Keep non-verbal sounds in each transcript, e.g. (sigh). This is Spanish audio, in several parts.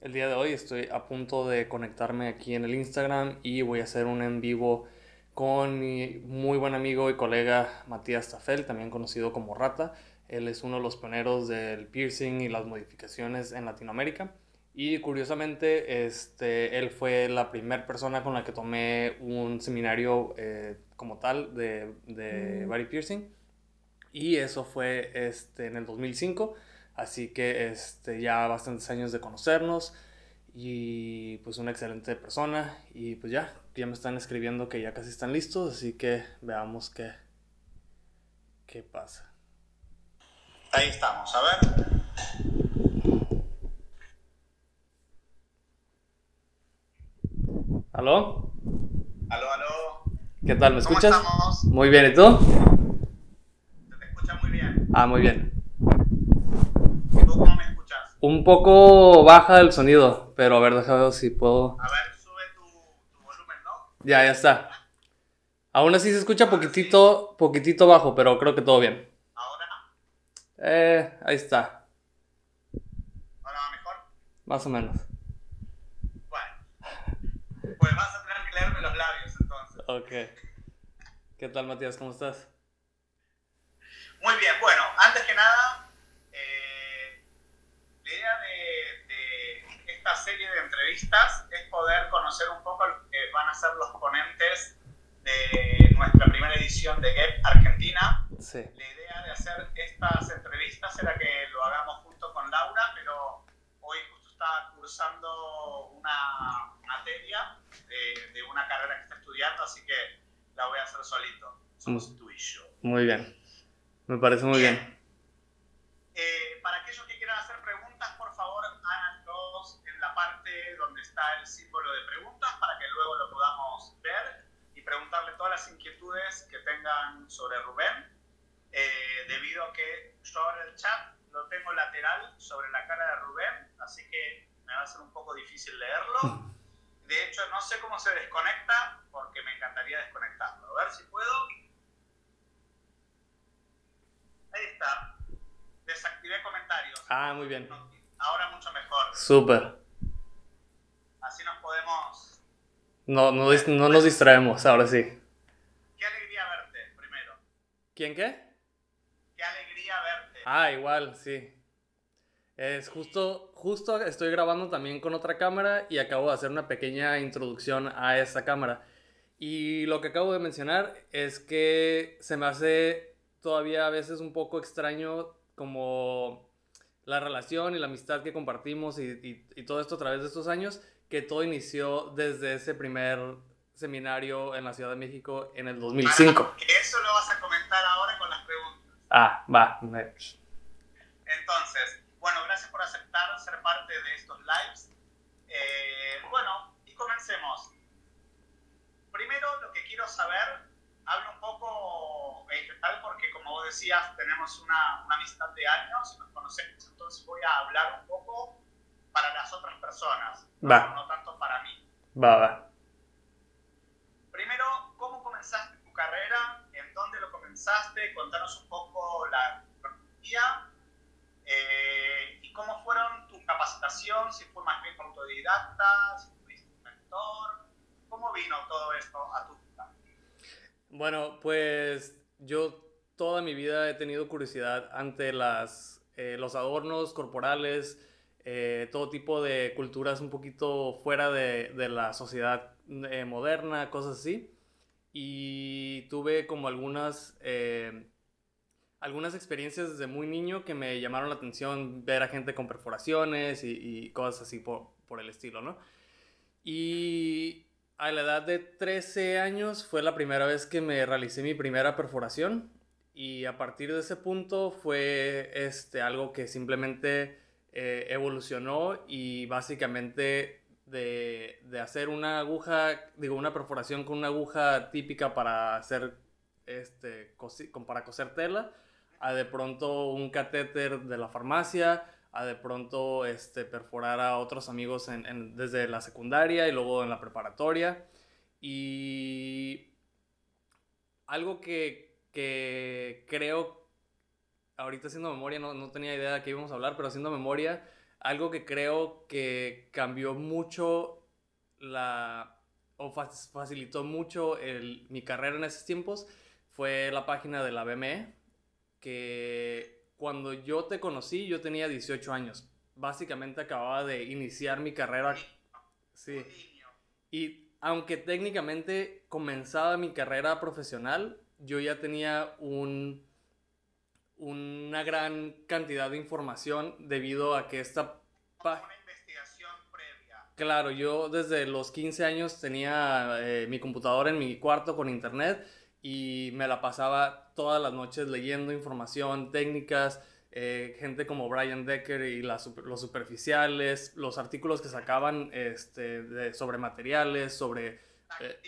el día de hoy. Estoy a punto de conectarme aquí en el Instagram y voy a hacer un en vivo con mi muy buen amigo y colega Matías Tafel, también conocido como Rata. Él es uno de los pioneros del piercing y las modificaciones en Latinoamérica. Y curiosamente, este, él fue la primera persona con la que tomé un seminario eh, como tal de, de body piercing. Y eso fue este, en el 2005. Así que este, ya bastantes años de conocernos. Y pues una excelente persona. Y pues ya, ya me están escribiendo que ya casi están listos. Así que veamos qué, qué pasa. Ahí estamos, a ver. ¿Aló? Aló, aló. ¿Qué tal? ¿Me ¿Cómo escuchas? estamos? Muy bien, ¿y tú? Se te escucha muy bien. Ah, muy bien. ¿Y tú cómo me escuchas? Un poco baja el sonido, pero a ver, déjame ver si puedo. A ver, sube tu, tu volumen, ¿no? Ya, ya está. Aún así se escucha poquitito, poquitito bajo, pero creo que todo bien. Ahora, Eh, ahí está, ahora va mejor. más o menos. Bueno. Pues vas a tener que leerme los labios entonces. Ok. ¿Qué tal, Matías? ¿Cómo estás? Muy bien, bueno, antes que nada, la idea de, de esta serie de entrevistas es poder conocer un poco lo que van a ser los ponentes de nuestra primera edición de GEP Argentina. Sí. La idea de hacer estas entrevistas era que lo hagamos junto con Laura, pero hoy justo está cursando una materia de, de una carrera que está estudiando, así que la voy a hacer solito. Somos tú y yo. Muy bien. Me parece muy bien. Eh, para que parte donde está el símbolo de preguntas para que luego lo podamos ver y preguntarle todas las inquietudes que tengan sobre Rubén. Eh, debido a que yo ahora el chat lo tengo lateral sobre la cara de Rubén, así que me va a ser un poco difícil leerlo. De hecho, no sé cómo se desconecta porque me encantaría desconectarlo. A ver si puedo. Ahí está. Desactivé comentarios. Ah, muy bien. Ahora mucho mejor. Súper. Así nos podemos. No, no, no nos distraemos, ahora sí. Qué alegría verte, primero. ¿Quién qué? Qué alegría verte. Ah, igual, sí. Es justo, justo estoy grabando también con otra cámara y acabo de hacer una pequeña introducción a esta cámara. Y lo que acabo de mencionar es que se me hace todavía a veces un poco extraño como la relación y la amistad que compartimos y, y- y todo esto a través de estos años, que todo inició desde ese primer seminario en la Ciudad de México en el 2005. Que eso lo vas a comentar ahora con las preguntas. Ah, va. Entonces, bueno, gracias por aceptar ser parte de estos lives. Eh, bueno, y comencemos. Primero, lo que quiero saber, hablo un poco en general, porque como vos decías, tenemos una, una amistad de años, nos conocemos, entonces voy a hablar un poco para las otras personas, Va. no, no tanto para mí. Va, va. Primero, ¿cómo comenzaste tu carrera? ¿En dónde lo comenzaste? Contanos un poco la cronología. Eh, ¿Y cómo fueron tu capacitación? Si fue más bien autodidacta, si tuviste un mentor. ¿Cómo vino todo esto a tu vida? Bueno, pues yo toda mi vida he tenido curiosidad ante las, eh, los adornos corporales, eh, todo tipo de culturas un poquito fuera de, de la sociedad eh, moderna, cosas así. Y tuve como algunas, eh, algunas experiencias desde muy niño que me llamaron la atención, ver a gente con perforaciones y, y cosas así por, por el estilo, ¿no? Y a la edad de 13 años fue la primera vez que me realicé mi primera perforación y a partir de ese punto fue este, algo que simplemente eh, evolucionó y básicamente de, de hacer una aguja, digo, una perforación con una aguja típica para hacer, este, cosi- para coser tela, a de pronto un catéter de la farmacia, a de pronto este, perforar a otros amigos en- desde la secundaria y luego en la preparatoria. Y algo que, que creo, ahorita haciendo memoria, no, no tenía idea de qué íbamos a hablar, pero haciendo memoria, algo que creo que cambió mucho la o facilitó mucho el, mi carrera en esos tiempos fue la página de la BME, que cuando yo te conocí yo tenía 18 años. Básicamente acababa de iniciar mi carrera. Sí. Y aunque técnicamente comenzaba mi carrera profesional, yo ya tenía un, una gran cantidad de información debido a que esta... Una investigación previa. Claro, yo desde los 15 años tenía eh, mi computadora en mi cuarto con internet y me la pasaba todas las noches leyendo información, técnicas, eh, gente como Brian Decker y los superficiales, los artículos que sacaban este, sobre materiales, sobre... Eh,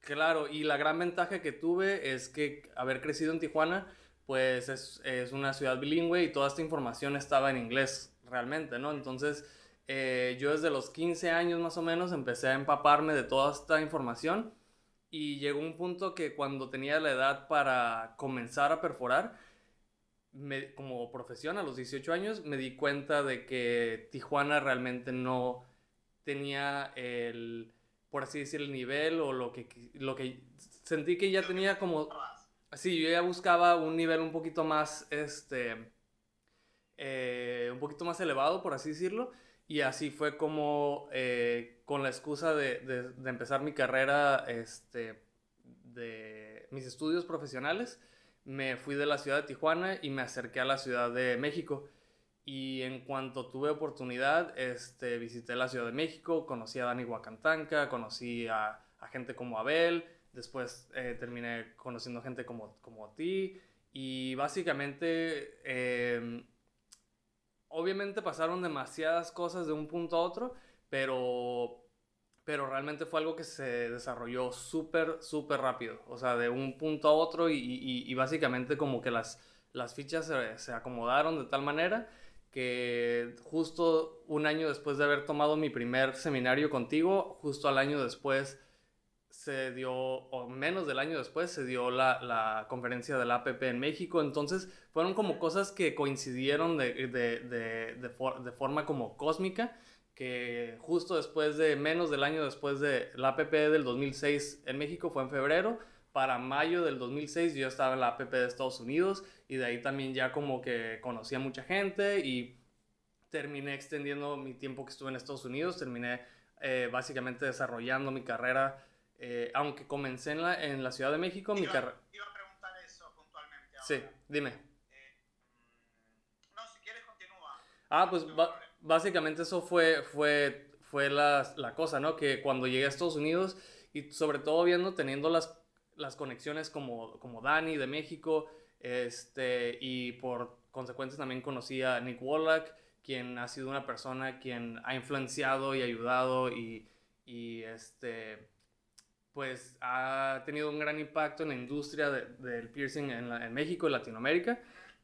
claro, y la gran ventaja que tuve es que haber crecido en Tijuana, pues es, es, una ciudad bilingüe y toda esta información estaba en inglés realmente, ¿no? Entonces, eh, yo desde los 15 años más o menos empecé a empaparme de toda esta información y llegó un punto que cuando tenía la edad para comenzar a perforar, como profesión a los 18 años me di cuenta de que Tijuana realmente no tenía el, por así decir, el nivel o lo que, lo que sentí que ya tenía como... Sí, yo ya buscaba un nivel un poquito más, este, eh, un poquito más elevado, por así decirlo. Y así fue como, eh, con la excusa de, de, empezar mi carrera, este, de mis estudios profesionales, me fui de la ciudad de Tijuana y me acerqué a la ciudad de México. Y en cuanto tuve oportunidad, este, visité la Ciudad de México, conocí a Dani Huacantanca, conocí a, gente como Abel, después eh, terminé conociendo gente como, como ti. Y básicamente, em, obviamente pasaron demasiadas cosas de un punto a otro, pero pero realmente fue algo que se desarrolló súper, súper rápido, o sea, de un punto a otro y, y, básicamente como que las, las fichas se, se, acomodaron de tal manera que justo un año después de haber tomado mi primer seminario contigo, justo al año después se dio, o menos del año después, se dio la, la conferencia de la APP en México, entonces fueron como cosas que coincidieron de, de, de, de forma como cósmica que justo después de, menos del año después de la APP del 2006 en México, fue en febrero, para mayo del 2006 yo estaba en la APP de Estados Unidos y de ahí también ya como que conocí a mucha gente y terminé extendiendo mi tiempo que estuve en Estados Unidos, terminé eh, básicamente desarrollando mi carrera, eh, aunque comencé en la, en la Ciudad de México, mi carrera... Iba a preguntar eso puntualmente ahora. Sí, dime. Eh, mm, no, si quieres continúa. Ah, pues básicamente eso fue, fue, fue la, la, cosa, ¿no? Que cuando llegué a Estados Unidos y sobre todo viendo, teniendo las, las conexiones como, como Dani de México, este, y por consecuencia también conocí a Nick Wallach, quien ha sido una persona quien ha influenciado y ayudado y, y este, pues ha tenido un gran impacto en la industria del piercing en, en México y Latinoamérica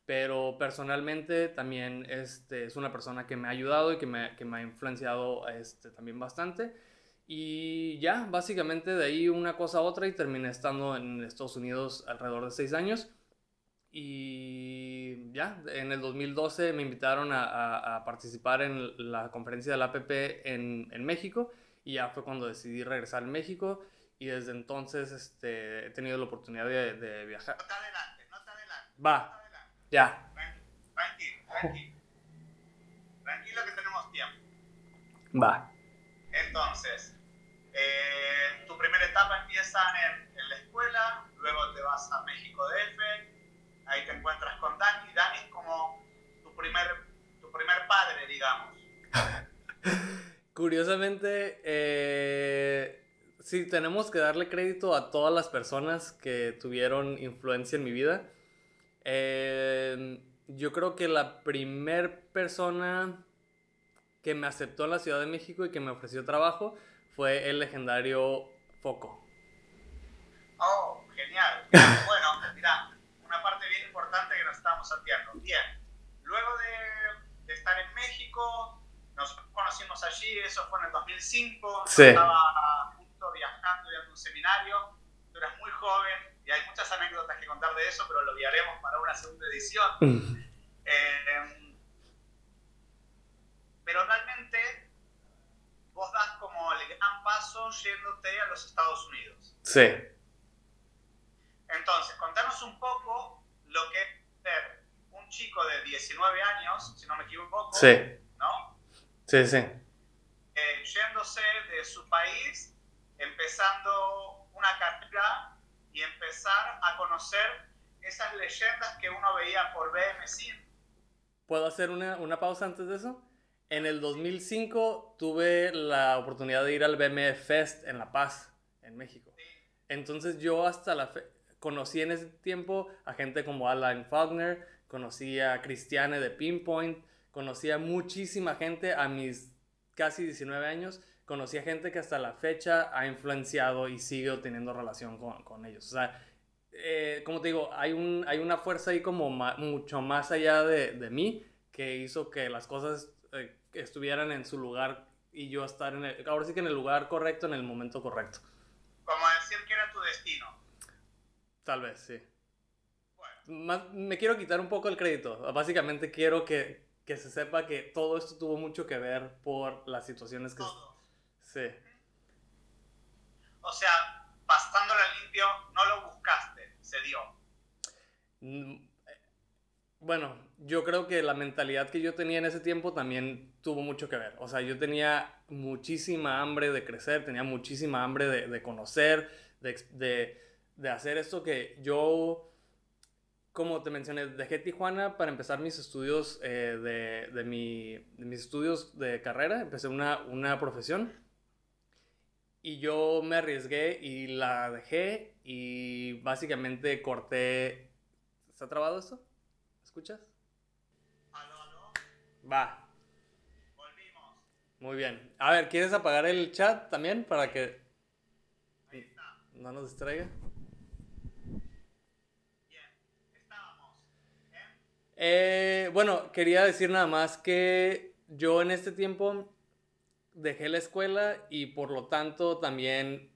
pero personalmente también este, es una persona que me ha ayudado y que me, que me ha influenciado este, también bastante. Y ya, básicamente de ahí una cosa a otra y terminé estando en Estados Unidos alrededor de seis años. Y ya, en el 2012 me invitaron a, a, participar en la conferencia de la APP en, en, México y ya fue cuando decidí regresar a México y desde entonces este, he tenido la oportunidad de, de viajar. No te adelante, no te adelante. Va. Ya. Tranquilo, tranquilo. Tranquilo que tenemos tiempo. Va. Entonces, eh, tu primera etapa empieza en, en, la escuela, luego te vas a México DF, ahí te encuentras con Dani. Dani es como tu primer, tu primer padre, digamos. (laughs) Curiosamente, eh, sí, tenemos que darle crédito a todas las personas que tuvieron influencia en mi vida. Eh, yo creo que la primer persona que me aceptó en la Ciudad de México y que me ofreció trabajo fue el legendario Foco. Oh, genial. (laughs) bueno, mira, una parte bien importante que nos estamos salteando. Bien, luego de, de, estar en México, nos conocimos allí, eso fue en el 2005. Sí. Estaba justo viajando y dando un seminario. Tú eras muy joven, y hay muchas anécdotas que contar de eso, pero lo enviaremos para una segunda edición. Mm. Eh, pero realmente vos das como el gran paso yéndote a los Estados Unidos. Sí. Entonces, contanos un poco lo que es ser un chico de 19 años, si no me equivoco, Sí, ¿no? sí, sí. Eh, yéndose de su país, empezando una carrera y empezar a conocer esas leyendas que uno veía por BMC. ¿Puedo hacer una, una pausa antes de eso? En el 2005 tuve la oportunidad de ir al BMF Fest en La Paz, en México. Entonces yo hasta la fe conocí en ese tiempo a gente como Alan Faulkner, conocí a Cristiane de Pinpoint, conocí a muchísima gente a mis casi 19 años, conocí a gente que hasta la fecha ha influenciado y sigue teniendo relación con, con ellos. O sea, eh, como te digo, hay, un, hay una fuerza ahí como ma mucho más allá de, de, mí que hizo que las cosas eh, estuvieran en su lugar y yo estar en el, ahora sí que en el lugar correcto, en el momento correcto. Como decir que era tu destino. Tal vez, sí. Bueno. Más, me quiero quitar un poco el crédito. Básicamente quiero que, que, se sepa que todo esto tuvo mucho que ver por las situaciones que... Todo. Sí. O sea, pasándolo limpio, no lo buscaste, se dio. Mm, bueno, yo creo que la mentalidad que yo tenía en ese tiempo también tuvo mucho que ver. O sea, yo tenía muchísima hambre de crecer, tenía muchísima hambre de, de conocer, de, de, de, hacer esto que yo, como te mencioné, dejé Tijuana para empezar mis estudios eh, de, de, mi, de mis estudios de carrera, empecé una, una profesión y yo me arriesgué y la dejé y básicamente corté... ¿Está trabado esto? ¿Escuchas? Aló, aló. Va. Volvimos. Muy bien. A ver, ¿quieres apagar el chat también para que Ahí está. no nos distraiga? Bien. Estábamos. ¿eh? Eh, bueno, quería decir nada más que yo en este tiempo dejé la escuela y por lo tanto también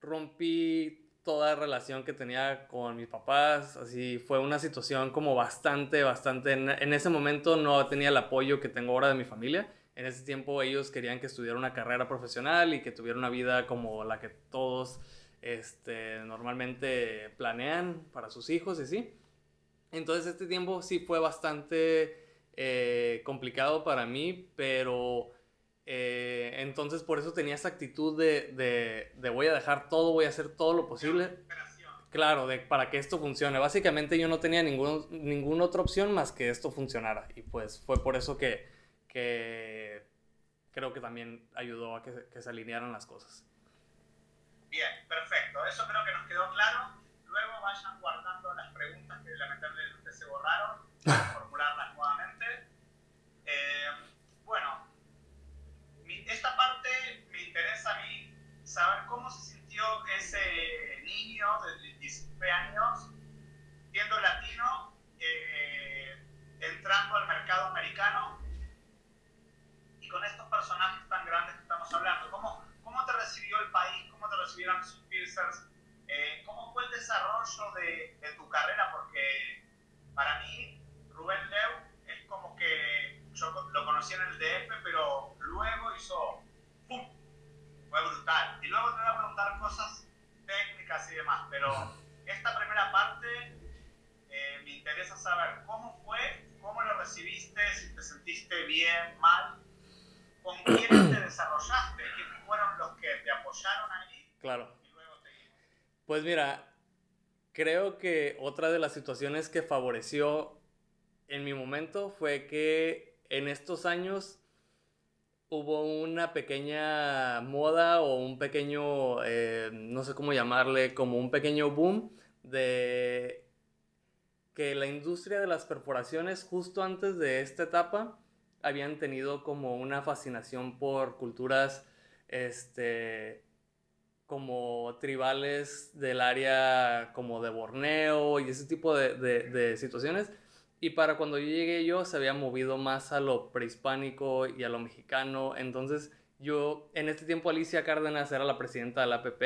rompí toda relación que tenía con mis papás, así fue una situación como bastante, bastante, en, ese momento no tenía el apoyo que tengo ahora de mi familia, en ese tiempo ellos querían que estudiara una carrera profesional y que tuviera una vida como la que todos este, normalmente planean para sus hijos y así. Entonces este tiempo sí fue bastante eh, complicado para mí, pero eh, entonces por eso tenía esa actitud de, de, de, voy a dejar todo, voy a hacer todo lo posible. Claro, de, para que esto funcione. Básicamente yo no tenía ningún, ninguna otra opción más que esto funcionara. Y pues fue por eso que, que creo que también ayudó a que, que se alinearan las cosas. Bien, perfecto. Eso creo que nos quedó claro. Luego vayan guardando las preguntas que lamentablemente se borraron (laughs) para formularlas nuevamente. Eh, bueno, mi, esta parte me interesa a mí saber cómo se sintió ese niño de 19 años, siendo latino, eh, entrando al mercado americano y con estos personajes tan grandes que estamos hablando. ¿Cómo, cómo te recibió el país? ¿Cómo te recibieron sus Piercers? Eh, ¿Cómo fue el desarrollo de, de, tu carrera? Porque para mí, Rubén Leu es como que yo lo conocí en el DF, pero luego hizo. Fue brutal. Y luego te voy a preguntar cosas técnicas y demás, pero esta primera parte eh, me interesa saber cómo fue, cómo lo recibiste, si te sentiste bien, mal, con quiénes te (clears throat) desarrollaste, quiénes fueron los que te apoyaron ahí. Claro. Pues mira, creo que otra de las situaciones que favoreció en mi momento fue que en estos años hubo una pequeña moda o un pequeño, eh, no sé cómo llamarle, como un pequeño boom de que la industria de las perforaciones justo antes de esta etapa habían tenido como una fascinación por culturas este, como tribales del área como de Borneo y ese tipo de, de, de, situaciones. Y para cuando yo llegué yo se había movido más a lo prehispánico y a lo mexicano. Entonces yo, en este tiempo Alicia Cárdenas era la presidenta de la APP.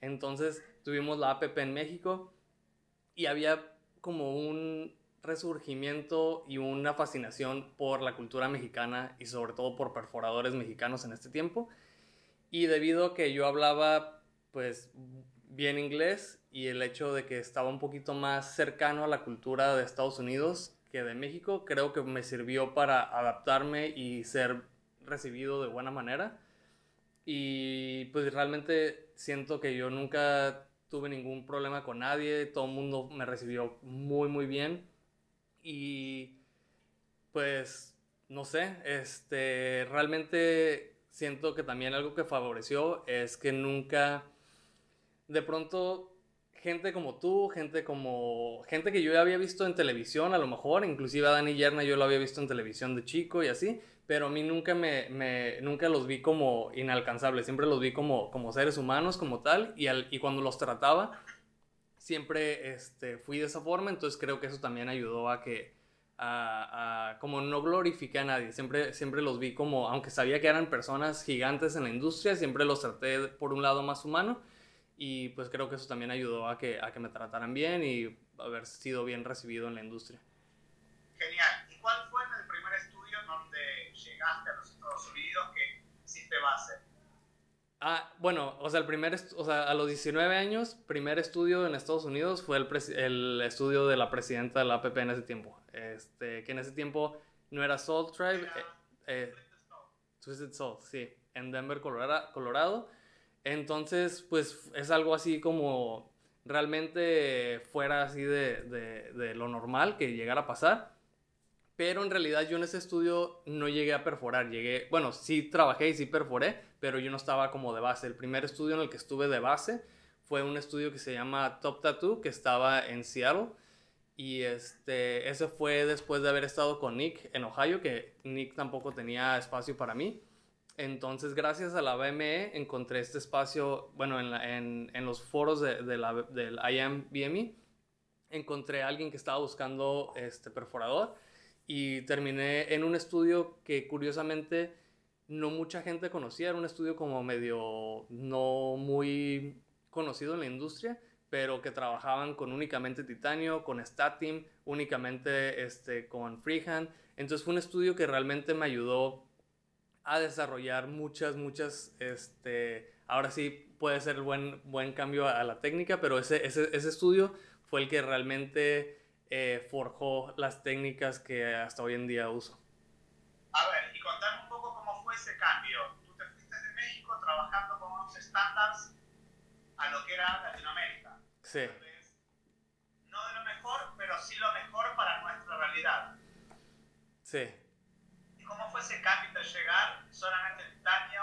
Entonces tuvimos la APP en México y había como un resurgimiento y una fascinación por la cultura mexicana y sobre todo por perforadores mexicanos en este tiempo. Y debido a que yo hablaba pues bien inglés y el hecho de que estaba un poquito más cercano a la cultura de Estados Unidos que de México, creo que me sirvió para adaptarme y ser recibido de buena manera. Y pues realmente siento que yo nunca tuve ningún problema con nadie, todo el mundo me recibió muy muy bien y pues no sé, este realmente siento que también algo que favoreció es que nunca de pronto gente como tú, gente como gente que yo ya había visto en televisión a lo mejor, inclusive a Dani Yerna yo lo había visto en televisión de chico y así, pero a mí nunca me, me, nunca los vi como inalcanzables, siempre los vi como, como seres humanos, como tal, y, al, y cuando los trataba, siempre este, fui de esa forma, entonces creo que eso también ayudó a que, a, a, como no glorifique a nadie, siempre, siempre los vi como, aunque sabía que eran personas gigantes en la industria, siempre los traté por un lado más humano, y pues creo que eso también ayudó a que, a que me trataran bien y haber sido bien recibido en la industria. Genial. ¿Y cuál fue el primer estudio donde llegaste a los Estados Unidos que hiciste base? Ah, bueno, o sea, el primer, o sea, a los 19 años, primer estudio en Estados Unidos fue el, el estudio de la presidenta de la APP en ese tiempo. Este, que en ese tiempo no era Salt Tribe, eh, Twisted Salt, sí, en Denver, Colorado, Colorado. Entonces, pues es algo así como realmente fuera así de, de, de lo normal que llegara a pasar pero en realidad yo en ese estudio no llegué a perforar, llegué, bueno, sí trabajé y sí perforé, pero yo no estaba como de base. El primer estudio en el que estuve de base fue un estudio que se llama Top Tattoo, que estaba en Seattle, y este, ese fue después de haber estado con Nick en Ohio, que Nick tampoco tenía espacio para mí. Entonces, gracias a la BME, encontré este espacio, bueno, en, en, en los foros de, de la, del IMBME, encontré a alguien que estaba buscando este perforador y terminé en un estudio que curiosamente no mucha gente conocía, era un estudio como medio no muy conocido en la industria, pero que trabajaban con únicamente titanio, con Statim, únicamente este, con freehand. Entonces fue un estudio que realmente me ayudó a desarrollar muchas, muchas, este, ahora sí puede ser buen, buen cambio a, la técnica, pero ese, ese, ese estudio fue el que realmente eh, forjó las técnicas que hasta hoy en día uso. A ver, y contame un poco cómo fue ese cambio. Tú te fuiste de México trabajando con unos estándares a lo que era Latinoamérica. Sí. no de lo mejor, pero sí lo mejor para nuestra realidad. Sí. ¿Y cómo fue ese cambio de llegar solamente en titanio,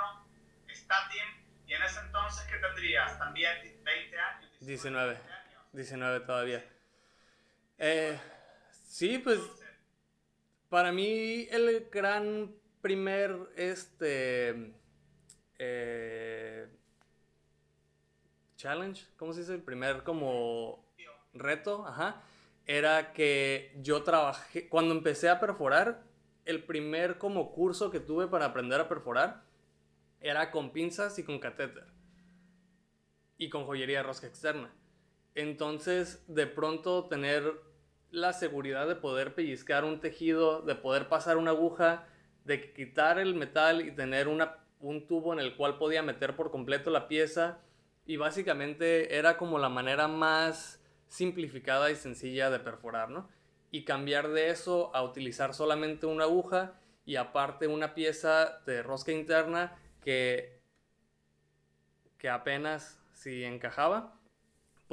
Statin, y en ese entonces qué tendrías? ¿También 20 años? 19. 19 todavía. Eh, sí, pues para mí el gran primer este eh, challenge, ¿cómo se dice? El primer como reto, ajá, era que yo trabajé cuando empecé a perforar, el primer como curso que tuve para aprender a perforar era con pinzas y con catéter y con joyería de rosca externa. Entonces, de pronto tener la seguridad de poder pellizcar un tejido, de poder pasar una aguja, de quitar el metal y tener un tubo en el cual podía meter por completo la pieza. Y básicamente era como la manera más simplificada y sencilla de perforar, ¿no? Y cambiar de eso a utilizar solamente una aguja y aparte una pieza de rosca interna que, que apenas si encajaba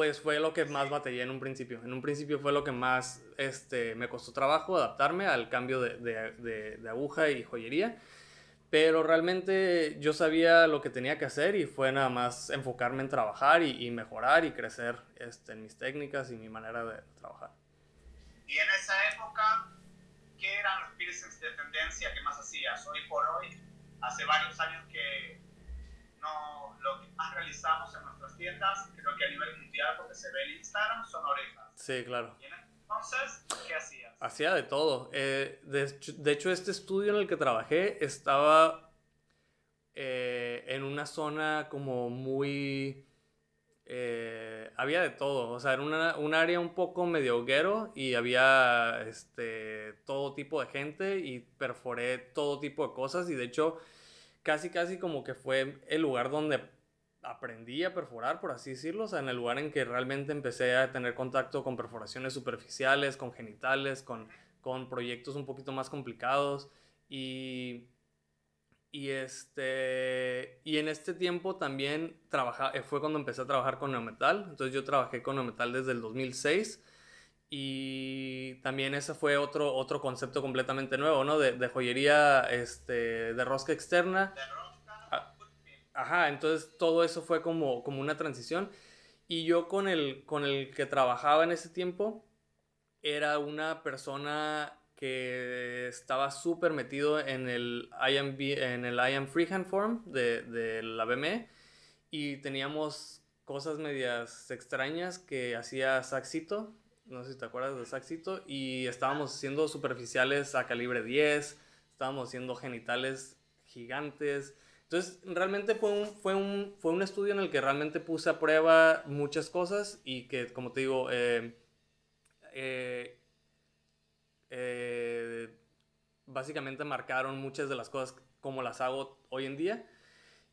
pues fue lo que más batallé en un principio. En un principio fue lo que más este, me costó trabajo adaptarme al cambio de, de, aguja y joyería. Pero realmente yo sabía lo que tenía que hacer y fue nada más enfocarme en trabajar y, y mejorar y crecer este, en mis técnicas y mi manera de trabajar. Y en esa época, ¿qué eran los piercings de tendencia que más hacías? Hoy por hoy, hace varios años que no, lo que más realizamos en nuestras tiendas, creo que a nivel mundial, porque se ve en Instagram, son orejas. Sí, claro. ¿Y entonces, ¿qué hacías? Hacía de todo. Eh, de, de, hecho, este estudio en el que trabajé estaba eh, en una zona como muy eh, había de todo, o sea, era una, un área un poco medio hoguero y había este, todo tipo de gente y perforé todo tipo de cosas y de hecho casi casi como que fue el lugar donde aprendí a perforar, por así decirlo, o sea, en el lugar en que realmente empecé a tener contacto con perforaciones superficiales, con genitales, con, con proyectos un poquito más complicados y y, este, y en este tiempo también trabaja, eh, fue cuando empecé a trabajar con Neometal. Entonces yo trabajé con Neometal desde el 2006. Y también ese fue otro, otro concepto completamente nuevo, ¿no? De, de joyería, este, de rosca externa. Ah, ajá, entonces todo eso fue como, como una transición. Y yo con el, con el que trabajaba en ese tiempo era una persona que estaba súper metido en el IAM, en el IAM Freehand Forum de, de la BME y teníamos cosas medias extrañas que hacía Saxito, no sé si te acuerdas de Saxito, y estábamos haciendo superficiales a calibre 10, estábamos haciendo genitales gigantes. Entonces, realmente fue un, fue, un, fue un estudio en el que realmente puse a prueba muchas cosas y que, como te digo, eh, eh, eh, básicamente marcaron muchas de las cosas como las hago hoy en día.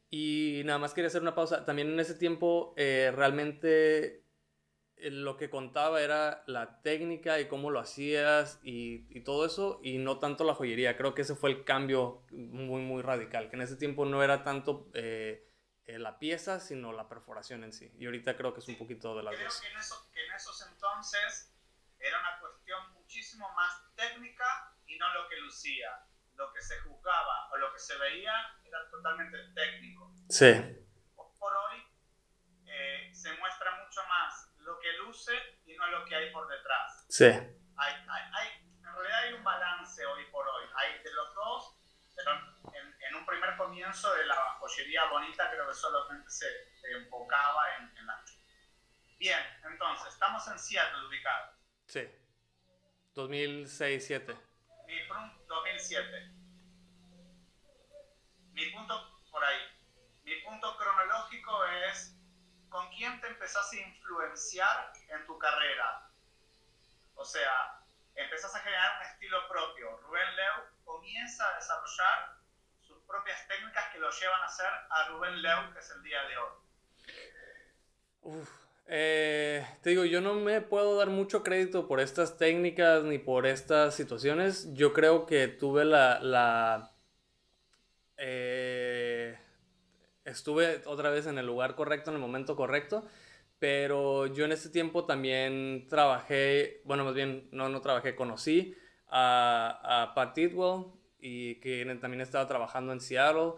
Y nada más quería hacer una pausa. También en ese tiempo eh, realmente eh, lo que contaba era la técnica y cómo lo hacías y, y, todo eso y no tanto la joyería. Creo que ese fue el cambio muy, muy radical, que en ese tiempo no era tanto la pieza, sino la perforación en sí. Y ahorita creo que es un poquito de las creo dos. Que en, eso, que en esos entonces era una cuestión muchísimo más técnica y no lo que lucía. Lo que se juzgaba o lo que se veía era totalmente técnico. Sí. Por hoy eh, se muestra mucho más lo que luce y no lo que hay por detrás. Sí. Hay, hay, hay, en realidad hay un balance hoy por hoy. Hay de los dos, pero en, en un primer comienzo de la joyería bonita creo que solamente se, se enfocaba en, en la... Bien, entonces, estamos en Seattle ubicados. Sí. 2006-2007. Mi 2007. Mi punto por ahí. Mi punto cronológico es con quién te empezás a influenciar en tu carrera. O sea, empezás a generar un estilo propio. Rubén Leu comienza a desarrollar sus propias técnicas que lo llevan a ser a Rubén Leu, que es el día de hoy. Uf, eh, te digo, yo no me puedo dar mucho crédito por estas técnicas ni por estas situaciones. Yo creo que tuve la... la eh, estuve otra vez en el lugar correcto, en el momento correcto, pero yo en ese tiempo también trabajé, bueno, más bien, no, no trabajé, conocí a, a Pat Tidwell y que también estaba trabajando en Seattle.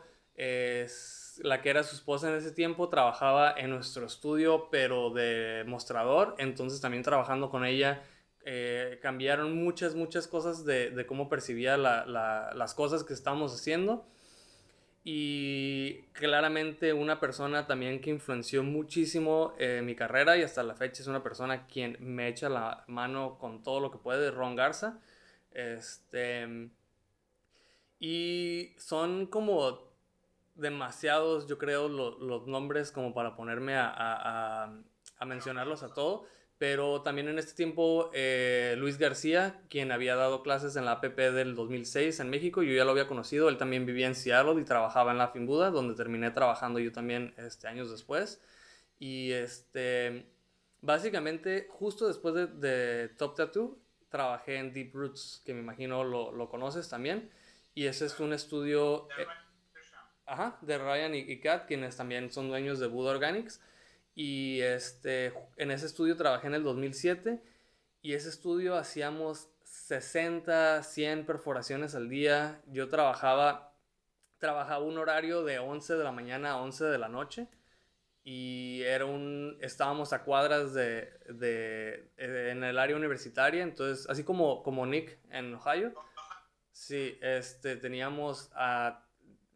La que era su esposa en ese tiempo, trabajaba en nuestro estudio, pero de mostrador, entonces también trabajando con ella. Eh, cambiaron muchas, muchas cosas de, de cómo percibía la, la, las cosas que estábamos haciendo. Y claramente una persona también que influenció muchísimo eh, mi carrera y hasta la fecha es una persona quien me echa la mano con todo lo que puede, Ron Garza. Este, y son como demasiados, yo creo, lo, los nombres como para ponerme a, a, a, mencionarlos a todo. Pero también en este tiempo, eh, Luis García, quien había dado clases en la APP del 2006 en México, yo ya lo había conocido, él también vivía en Seattle y trabajaba en la Finbuda, donde terminé trabajando yo también este, años después. Y este, básicamente, justo después de, de Top Tattoo, trabajé en Deep Roots, que me imagino lo, lo conoces también. Y ese es un estudio... Eh, Ajá, de Ryan y, y, Kat, quienes también son dueños de Buda Organics. Y este, en ese estudio trabajé en el 2007 y ese estudio hacíamos 60, 100 perforaciones al día. Yo trabajaba, trabajaba un horario de 11 de la mañana a 11 de la noche y era un, estábamos a cuadras de, de, de, en el área universitaria, entonces así como, como Nick en Ohio. Sí, este, teníamos a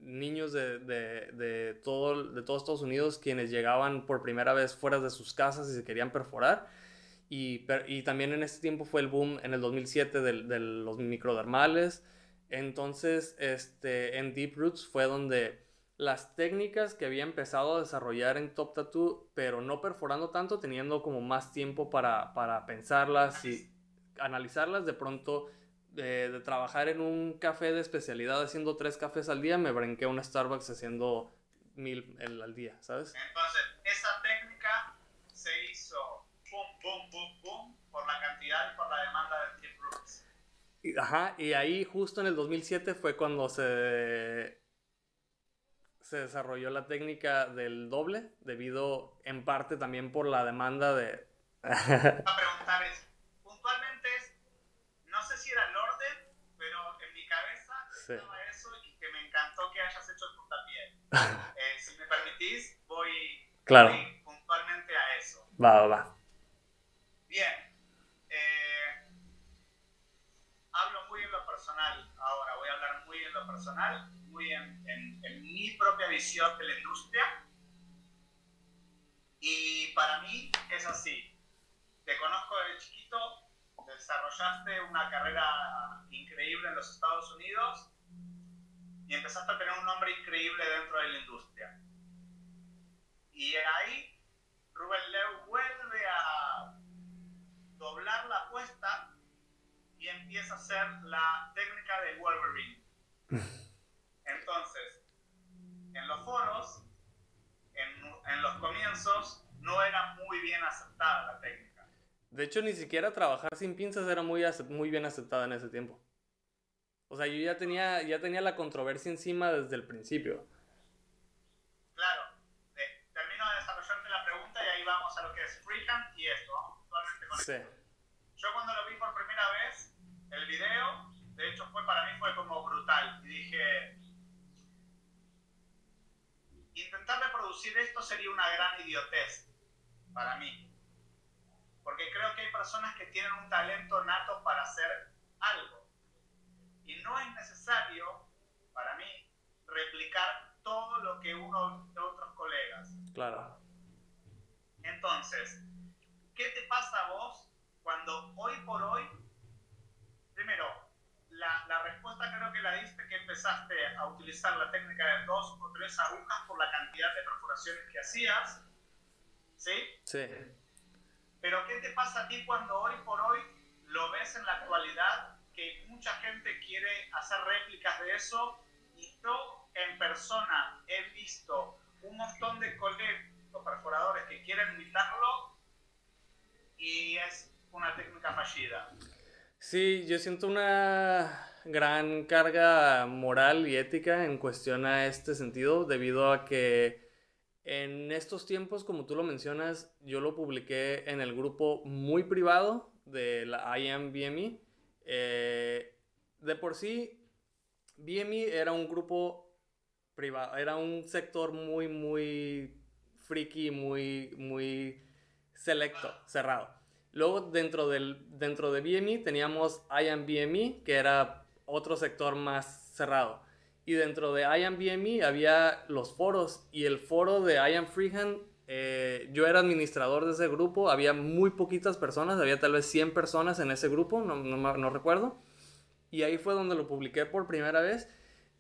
niños de, de, de, todo, de todos Estados Unidos quienes llegaban por primera vez fuera de sus casas y se querían perforar. Y, y también en ese tiempo fue el boom en el 2007 de, de los microdermales. Entonces, este, en Deep Roots fue donde las técnicas que había empezado a desarrollar en Top Tattoo, pero no perforando tanto, teniendo como más tiempo para, para pensarlas y analizarlas. De pronto, de, trabajar en un café de especialidad haciendo tres cafés al día, me brinqué a un Starbucks haciendo mil al día, ¿sabes? Entonces, esa técnica se hizo pum, pum, pum, pum, por la cantidad y por la demanda del Tip Roots. Ajá, y ahí justo en el 2007 fue cuando se se desarrolló la técnica del doble, debido en parte también por la demanda de... a preguntar es, puntualmente es, no sé si era el orden, pero en mi cabeza estaba eso y que me encantó que hayas hecho el puntapié. (laughs) Eh, si me permitís, voy, claro. puntualmente a eso. Va, va, va. Bien. Eh, hablo muy en lo personal ahora, voy a hablar muy en lo personal muy en, mi propia visión de la industria. Y para mí es así. Te conozco desde chiquito, desarrollaste una carrera increíble en los Estados Unidos y empezaste a tener un nombre increíble dentro de la industria. Y ahí Rubén Leu vuelve a doblar la apuesta y empieza a hacer la técnica de Wolverine. (laughs) Entonces, en los foros, en, los comienzos, no era muy bien aceptada la técnica. De hecho, ni siquiera trabajar sin pinzas era muy, muy bien aceptada en ese tiempo. O sea, yo ya tenía, ya tenía la controversia encima desde el principio. Claro. termino de desarrollarte la pregunta y ahí vamos a lo que es freehand y esto. Vamos con sí. Yo cuando lo vi por primera vez, el video, de hecho fue para mí fue como brutal. Y dije, intentar reproducir esto sería una gran idiotez para mí. Porque creo que hay personas que tienen un talento nato para hacer algo. Y no es necesario, para mí, replicar todo lo que uno de otros colegas. Claro. Entonces, ¿qué te pasa a vos cuando hoy por hoy, primero, la, respuesta creo que la diste que empezaste a utilizar la técnica de dos o tres agujas por la cantidad de perforaciones que hacías. ¿Sí? Sí. Pero ¿qué te pasa a ti cuando hoy por hoy lo ves en la actualidad que mucha gente quiere hacer réplicas de eso y yo en persona he visto un montón de colegas perforadores que quieren imitarlo y es una técnica fallida. Sí, yo siento una gran carga moral y ética en cuestión a este sentido, debido a que en estos tiempos, como tú lo mencionas, yo lo publiqué en el grupo muy privado de la IAM eh, de por sí, BME era un grupo privado, era un sector muy, muy friki, muy, muy selecto, cerrado. Luego dentro, del, dentro de BME teníamos IAM BME, que era otro sector más cerrado. Y dentro de IAM BME había los foros y el foro de IAM Freehand, eh, yo era administrador de ese grupo, había muy poquitas personas, había tal vez 100 personas en ese grupo, no, no, no recuerdo. Y ahí fue donde lo publiqué por primera vez.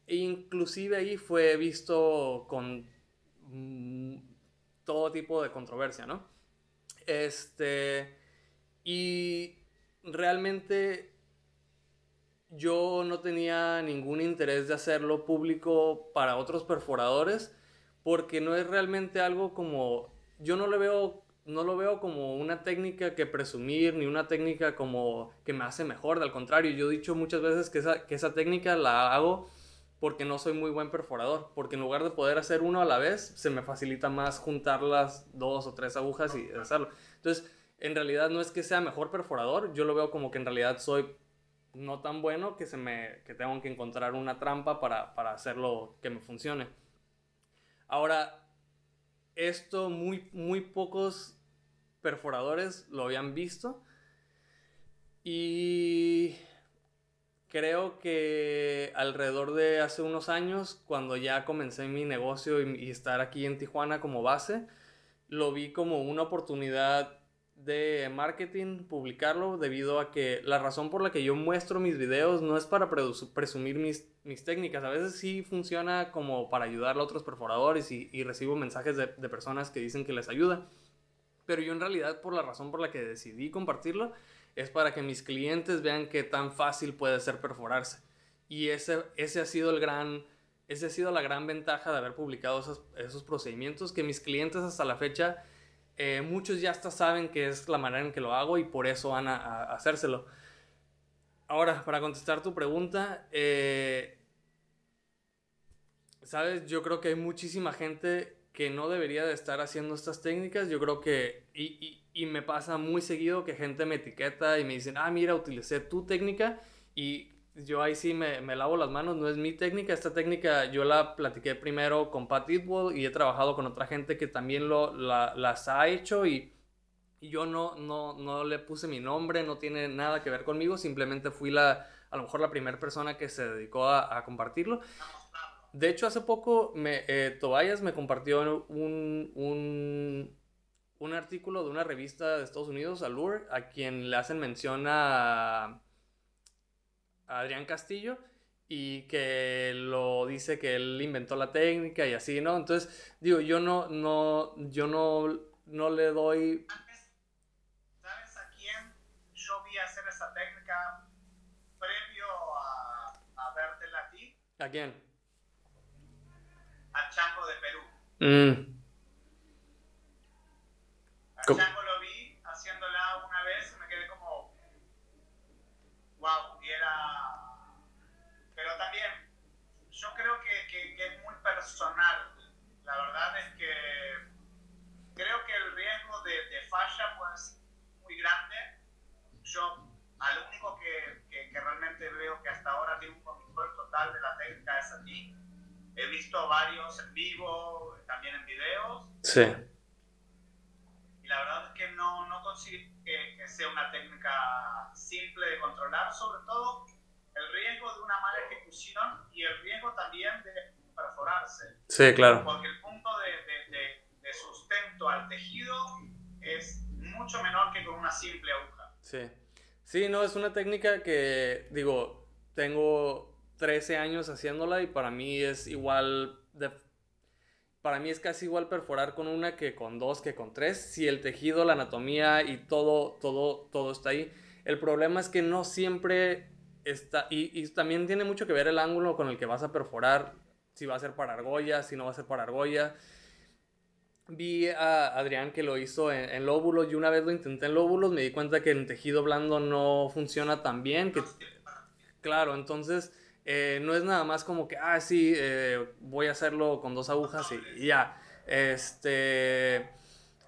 E inclusive ahí fue visto con mm, todo tipo de controversia, ¿no? Este y realmente yo no tenía ningún interés de hacerlo público para otros perforadores porque no es realmente algo como yo no lo veo no lo veo como una técnica que presumir ni una técnica como que me hace mejor, al contrario, yo he dicho muchas veces que esa, que esa técnica la hago porque no soy muy buen perforador, porque en lugar de poder hacer uno a la vez, se me facilita más juntar las dos o tres agujas y hacerlo. Entonces, en realidad no es que sea mejor perforador, yo lo veo como que en realidad soy no tan bueno que, se me, que tengo que encontrar una trampa para, para hacerlo que me funcione. Ahora, esto muy, muy pocos perforadores lo habían visto. Y creo que alrededor de hace unos años, cuando ya comencé mi negocio y, y estar aquí en Tijuana como base, lo vi como una oportunidad de marketing publicarlo debido a que la razón por la que yo muestro mis videos no es para presumir mis, mis técnicas. A veces sí funciona como para ayudar a otros perforadores y, y recibo mensajes de, de, personas que dicen que les ayuda. Pero yo en realidad por la razón por la que decidí compartirlo es para que mis clientes vean qué tan fácil puede ser perforarse. Y ese, ese ha sido el gran... Esa ha sido la gran ventaja de haber publicado esos, esos procedimientos que mis clientes hasta la fecha eh, muchos ya hasta saben que es la manera en que lo hago y por eso van a, hacérselo. Ahora, para contestar tu pregunta, eh, sabes, yo creo que hay muchísima gente que no debería de estar haciendo estas técnicas. Yo creo que, y, y, me pasa muy seguido que gente me etiqueta y me dicen, ah, mira, utilicé tu técnica y yo ahí sí me, me, lavo las manos, no es mi técnica, esta técnica yo la platiqué primero con Pat Eatwell y he trabajado con otra gente que también lo, la, las ha hecho y, y, yo no, no, no le puse mi nombre, no tiene nada que ver conmigo, simplemente fui la, a lo mejor la primera persona que se dedicó a, a compartirlo. De hecho, hace poco me, eh, Tobias me compartió un, un, un artículo de una revista de Estados Unidos, Allure, a quien le hacen mención a Adrián Castillo y que lo dice que él inventó la técnica y así, ¿no? Entonces, digo, yo no, no, yo no, no le doy... ¿Sabes a quién yo vi hacer esa técnica previo a, a verte a ti? ¿A quién? A Chango de Perú. Mm. A Chango lo vi haciéndola una vez y me quedé como, wow, y era pero también yo creo que, que, es muy personal. La verdad es que creo que el riesgo de, de falla puede ser muy grande. Yo, al único que, que, realmente veo que hasta ahora tiene un control total de la técnica es a ti. He visto varios en vivo, también en videos. Sí. Y la verdad es que no, no consigo que, que sea una técnica simple de controlar, sobre todo el riesgo de una mala ejecución y el riesgo también de perforarse. Sí, claro. Porque el punto de, de, de, sustento al tejido es mucho menor que con una simple aguja. Sí. Sí, no, es una técnica que, digo, tengo 13 años haciéndola y para mí es igual de para mí es casi igual perforar con una que con dos, que con tres, si el tejido, la anatomía y todo, todo, todo está ahí. El problema es que no siempre y, también tiene mucho que ver el ángulo con el que vas a perforar, si va a ser para argolla, si no va a ser para argolla. Vi a Adrián que lo hizo en, lóbulos y una vez lo intenté en lóbulos me di cuenta que en tejido blando no funciona tan bien. Que, claro, entonces eh, no es nada más como que, ah, sí, eh, voy a hacerlo con dos agujas y, ya. Este,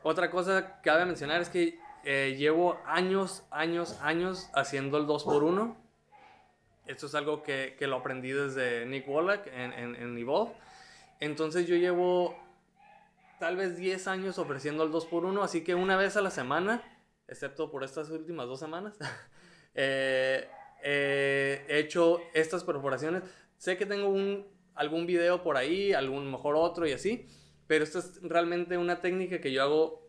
otra cosa que cabe mencionar es que eh, llevo años, años, años haciendo el 2x1 esto es algo que, que lo aprendí desde Nick Wallach en, en, en, Evolve. Entonces yo llevo tal vez 10 años ofreciendo el 2x1, así que una vez a la semana, excepto por estas últimas dos semanas, (laughs) eh, eh, he hecho estas perforaciones. Sé que tengo un, algún video por ahí, algún mejor otro y así, pero esta es realmente una técnica que yo hago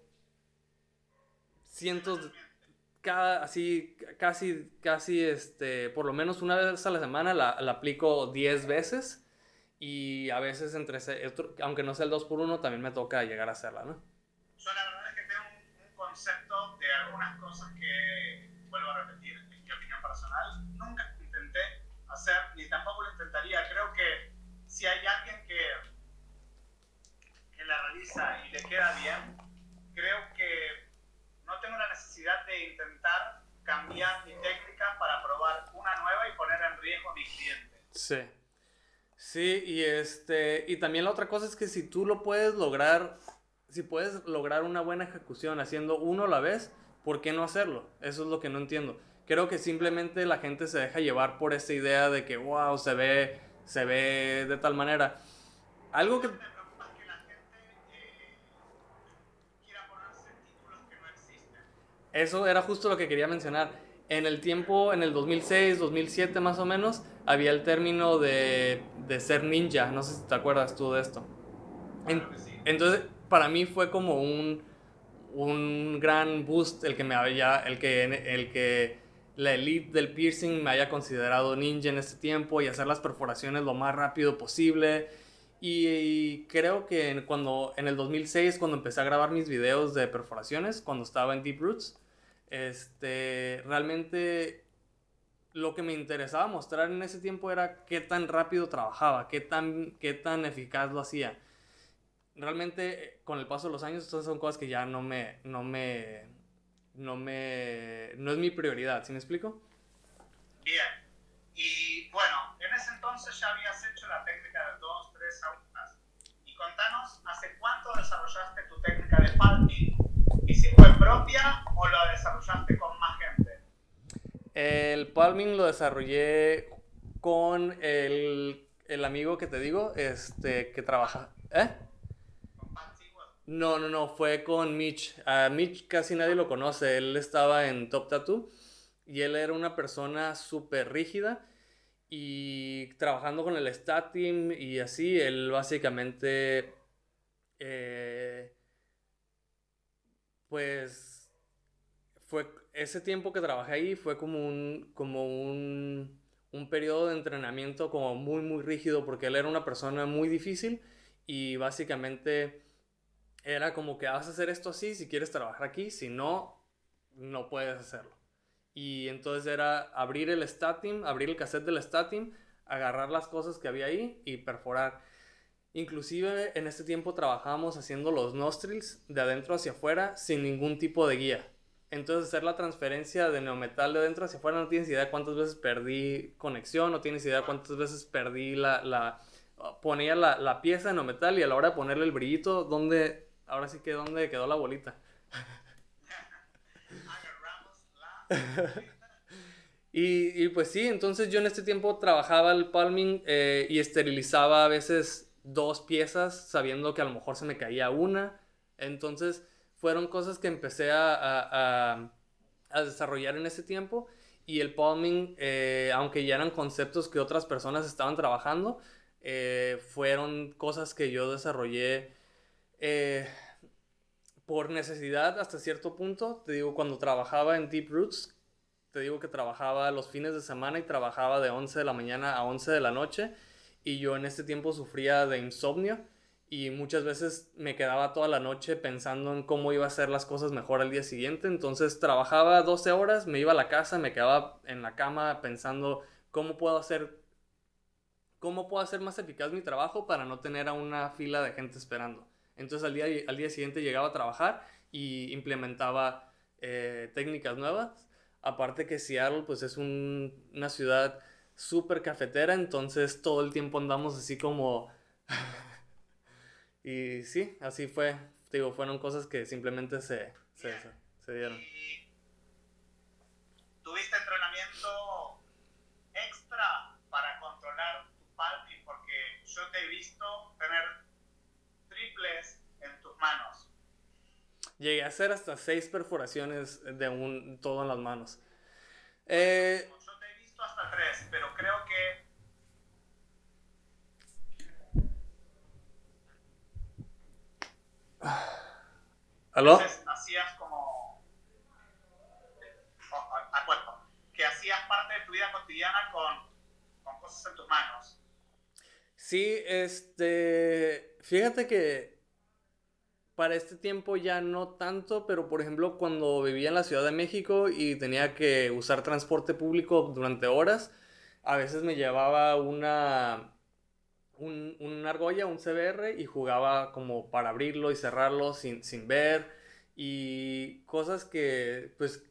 cientos de cada, así, casi, casi, este, por lo menos una vez a la semana la, la aplico 10 veces y a veces entre, aunque no sea el 2 por 1 también me toca llegar a hacerla, ¿no? Yo la verdad es que tengo un, concepto de algunas cosas que, vuelvo a repetir, en mi opinión personal, nunca intenté hacer, ni tampoco lo intentaría. Creo que si hay alguien que, que la realiza y le queda bien, creo que tengo la necesidad de intentar cambiar mi técnica para probar una nueva y poner en riesgo a mi cliente. Sí. Sí, y este y también la otra cosa es que si tú lo puedes lograr, si puedes lograr una buena ejecución haciendo uno a la vez, ¿por qué no hacerlo? Eso es lo que no entiendo. Creo que simplemente la gente se deja llevar por esa idea de que wow, se ve se ve de tal manera. Algo que Eso era justo lo que quería mencionar. En el tiempo, en el 2006, 2007 más o menos, había el término de, de ser ninja. No sé si te acuerdas tú de esto. entonces, para mí fue como un, un gran boost el que me haya, el que, el que la elite del piercing me haya considerado ninja en este tiempo y hacer las perforaciones lo más rápido posible. Y, creo que cuando, en el 2006, cuando empecé a grabar mis videos de perforaciones, cuando estaba en Deep Roots, este, realmente lo que me interesaba mostrar en ese tiempo era qué tan rápido trabajaba, qué tan, qué tan eficaz lo hacía. Realmente, con el paso de los años, estas son cosas que ya no me, no me, no me, no es mi prioridad, ¿sí me explico? Bien. Y bueno, en ese entonces ya habías hecho la técnica de dos, tres aulas. Y contanos, ¿hace cuánto desarrollaste tu técnica de palming? ¿Y si fue propia o lo desarrollaste con más gente? El palming lo desarrollé con el, el amigo que te digo, este, que trabaja. ¿Eh? No, no, no, fue con Mitch. A Mitch casi nadie lo conoce. Él estaba en Top Tattoo y él era una persona súper rígida y trabajando con el stat team y así, él básicamente, eh, pues, fue ese tiempo que trabajé ahí fue como un, como un, un periodo de entrenamiento como muy, muy rígido porque él era una persona muy difícil y básicamente era como que vas a hacer esto así si quieres trabajar aquí, si no, no puedes hacerlo. Y entonces era abrir el statim, abrir el cassette del statim, agarrar las cosas que había ahí y perforar. Inclusive en este tiempo trabajábamos haciendo los nostrils de adentro hacia afuera sin ningún tipo de guía. Entonces hacer la transferencia de neometal de adentro hacia afuera no tienes idea cuántas veces perdí conexión, no tienes idea cuántas veces perdí la... la ponía la, la pieza de neometal y a la hora de ponerle el brillito, ¿dónde ahora sí que dónde quedó la bolita. (laughs) y, y, pues sí, entonces yo en este tiempo trabajaba el palming eh, y esterilizaba a veces dos piezas sabiendo que a lo mejor se me caía una. Entonces fueron cosas que empecé a, a, a, desarrollar en ese tiempo y el palming, eh, aunque ya eran conceptos que otras personas estaban trabajando, eh, fueron cosas que yo desarrollé eh, por necesidad hasta cierto punto. Te digo, cuando trabajaba en Deep Roots, te digo que trabajaba los fines de semana y trabajaba de 11 de la mañana a 11 de la noche. Y yo en este tiempo sufría de insomnio y muchas veces me quedaba toda la noche pensando en cómo iba a hacer las cosas mejor al día siguiente. Entonces trabajaba 12 horas, me iba a la casa, me quedaba en la cama pensando cómo puedo hacer cómo puedo hacer más eficaz mi trabajo para no tener a una fila de gente esperando. Entonces al día, al día siguiente llegaba a trabajar y implementaba eh, técnicas nuevas. Aparte que Seattle pues es una ciudad súper cafetera, entonces todo el tiempo andamos así como... (laughs) y sí, así fue. Digo, fueron cosas que simplemente se, se, se dieron. ¿Tuviste entrenamiento extra para controlar tu palping? Porque yo te he visto tener en tus manos. Llegué a hacer hasta seis perforaciones de un todo en las manos. Eh, te visto hasta tres, pero creo que ¿Aló? hacías como. Acuerdo. Que hacías parte de tu vida cotidiana con, con cosas en tus manos. Sí, este. Fíjate que para este tiempo ya no tanto, pero por ejemplo cuando vivía en la Ciudad de México y tenía que usar transporte público durante horas, a veces me llevaba una, un, una argolla, un CBR y jugaba como para abrirlo y cerrarlo sin, sin ver y cosas que pues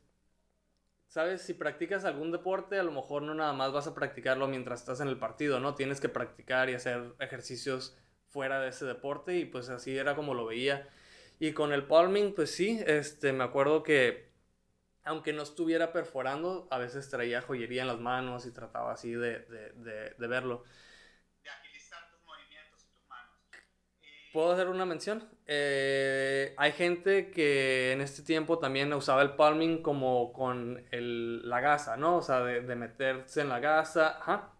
¿sabes? Si practicas algún deporte, a lo mejor no nada más vas a practicarlo mientras estás en el partido, ¿no? Tienes que practicar y hacer ejercicios fuera de ese deporte y pues así era como lo veía. Y con el palming, pues sí, este, me acuerdo que aunque no estuviera perforando, a veces traía joyería en las manos y trataba así de, de, de, verlo. De agilizar tus movimientos y tus manos. ¿Puedo hacer una mención? Eh, hay gente que en este tiempo también usaba el palming como con el, la gasa, ¿no? O sea, de, meterse en la gasa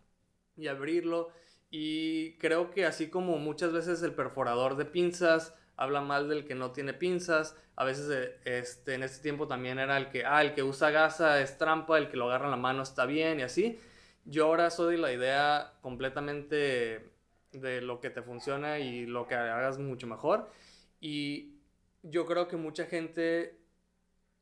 y abrirlo y creo que así como muchas veces el perforador de pinzas habla mal del que no tiene pinzas. A veces eh, este, en este tiempo también era el que, ah, el que usa gasa es trampa, el que lo agarra en la mano está bien y así. Yo ahora soy la idea completamente de lo que te funciona y lo que hagas mucho mejor. Y yo creo que mucha gente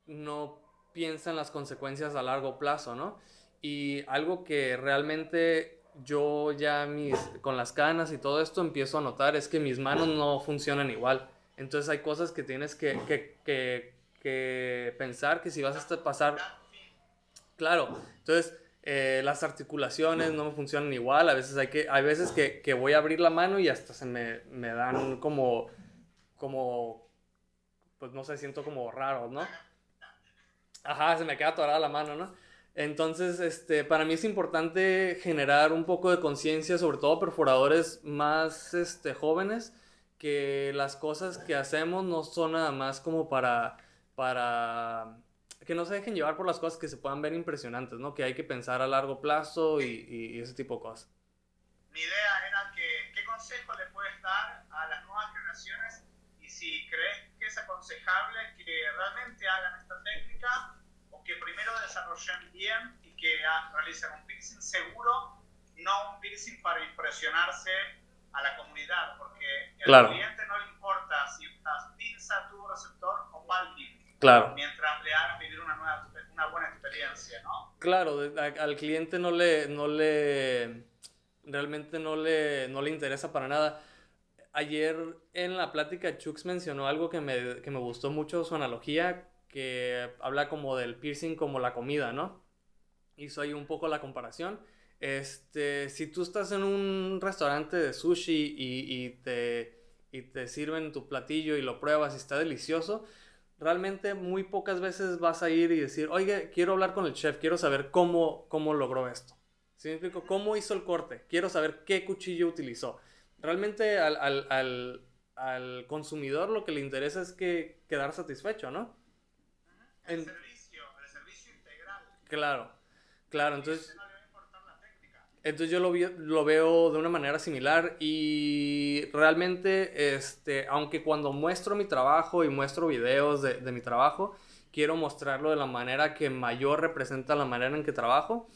no piensa en las consecuencias a largo plazo, ¿no? Y algo que realmente yo ya mis, con las canas y todo esto empiezo a notar es que mis manos no funcionan igual. Entonces hay cosas que tienes que, que, que, que pensar que si vas a pasar... Claro, entonces eh, las articulaciones no funcionan igual. A veces hay, que, hay veces que, que voy a abrir la mano y hasta se me, me dan como, como, pues no sé, siento como raro, ¿no? Ajá, se me queda atorada la mano, ¿no? Entonces, este, para mí es importante generar un poco de conciencia, sobre todo perforadores más este, jóvenes, que las cosas que hacemos no son nada más como para, para que no se dejen llevar por las cosas que se puedan ver impresionantes, ¿no? Que hay que pensar a largo plazo y, y, ese tipo de cosas. Mi idea era que, ¿qué consejo le puedes dar a las nuevas generaciones? Y si crees que es aconsejable que realmente hagan esta desarrollen bien y que realicen un piercing seguro, no un piercing para impresionarse a la comunidad, porque al cliente no le importa si estás pinza, tubo receptor o palping Claro. Mientras le hagan vivir una, nueva, una buena experiencia, ¿no? Claro, al cliente no le, no le, realmente no le, no le interesa para nada. Ayer en la plática Chux mencionó algo que me, que me gustó mucho, su analogía, que habla como del piercing como la comida, ¿no? Hizo ahí un poco la comparación. Este, si tú estás en un restaurante de sushi y, y, te, y te sirven tu platillo y lo pruebas y está delicioso, realmente muy pocas veces vas a ir y decir, oye, quiero hablar con el chef, quiero saber cómo, cómo logró esto. ¿Sí me explico? ¿Cómo hizo el corte? Quiero saber qué cuchillo utilizó. Realmente al, al, al, al consumidor lo que le interesa es que quedar satisfecho, ¿no? El servicio, el servicio integral. Claro, claro, entonces... Entonces yo lo, lo, veo de una manera similar y realmente, este, aunque cuando muestro mi trabajo y muestro videos de, de, mi trabajo, quiero mostrarlo de la manera que mayor representa la manera en que trabajo.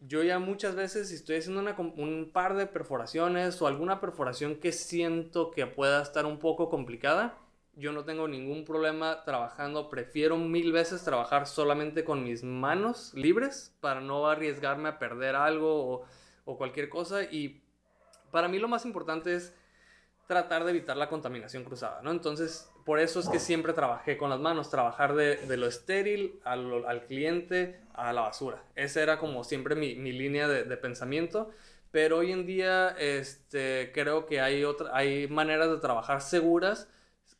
Yo ya muchas veces, si estoy haciendo una, un par de perforaciones o alguna perforación que siento que pueda estar un poco complicada, yo no tengo ningún problema trabajando, prefiero mil veces trabajar solamente con mis manos libres para no arriesgarme a perder algo o, cualquier cosa. Y para mí lo más importante es tratar de evitar la contaminación cruzada, ¿no? Entonces, por eso es que siempre trabajé con las manos, trabajar de, lo estéril al, al, cliente a la basura. Esa era como siempre mi, mi línea de, de, pensamiento. Pero hoy en día este, creo que hay, otra, hay maneras de trabajar seguras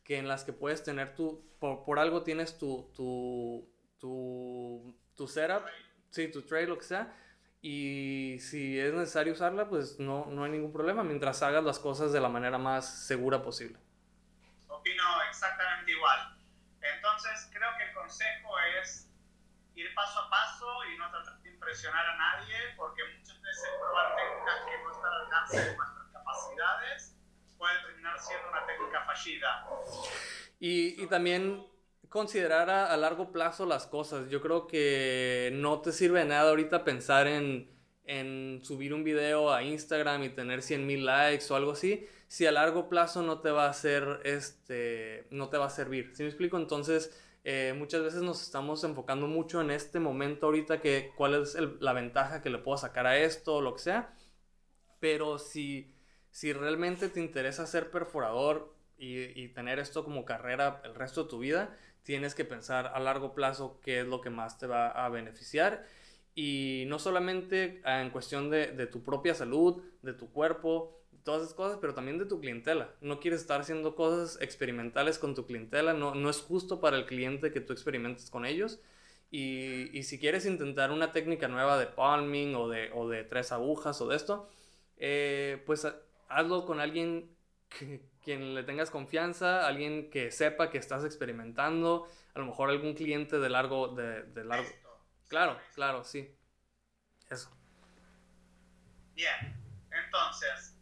que en las que puedes tener tu, por, algo tienes tu, tu, tu, tu setup, sí, tu tray, lo que sea, y si es necesario usarla, pues no, no hay ningún problema, mientras hagas las cosas de la manera más segura posible. Opino exactamente igual. Entonces, creo que el consejo es ir paso a paso y no tratar de impresionar a nadie, porque muchas veces probar técnicas que no están al alcance de nuestras capacidades puede terminar siendo una técnica fallida. Y, y también considerar a, a, largo plazo las cosas. Yo creo que no te sirve de nada ahorita pensar en, en subir un video a Instagram y tener 100 mil likes o algo así, si a largo plazo no te va a hacer, este, no te va a servir. ¿Sí me explico? Entonces, eh, muchas veces nos estamos enfocando mucho en este momento ahorita, que cuál es el, la ventaja que le puedo sacar a esto o lo que sea, pero si si realmente te interesa ser perforador y, tener esto como carrera el resto de tu vida, tienes que pensar a largo plazo qué es lo que más te va a beneficiar. Y no solamente en cuestión de, de tu propia salud, de tu cuerpo, todas esas cosas, pero también de tu clientela. No quieres estar haciendo cosas experimentales con tu clientela, no, no es justo para el cliente que tú experimentes con ellos. Y, y si quieres intentar una técnica nueva de palming o de, o de tres agujas o de esto, eh, pues hazlo con alguien que, quien le tengas confianza, alguien que sepa que estás experimentando, a lo mejor algún cliente de largo, de, largo. Claro, claro, sí. Eso. Bien, entonces,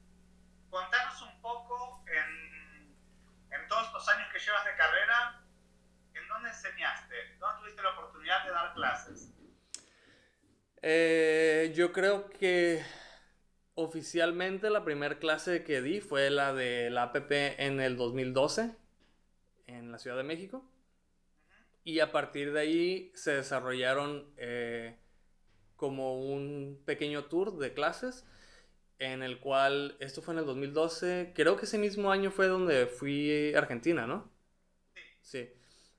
contanos un poco en, en todos los años que llevas de carrera, ¿en dónde enseñaste? ¿Dónde tuviste la oportunidad de dar clases? Eh, yo creo que oficialmente la primera clase que di fue la de la APP en el 2012 en la Ciudad de México. Y a partir de ahí se desarrollaron eh, como un pequeño tour de clases en el cual, esto fue en el 2012, creo que ese mismo año fue donde fui a Argentina, ¿no? Sí.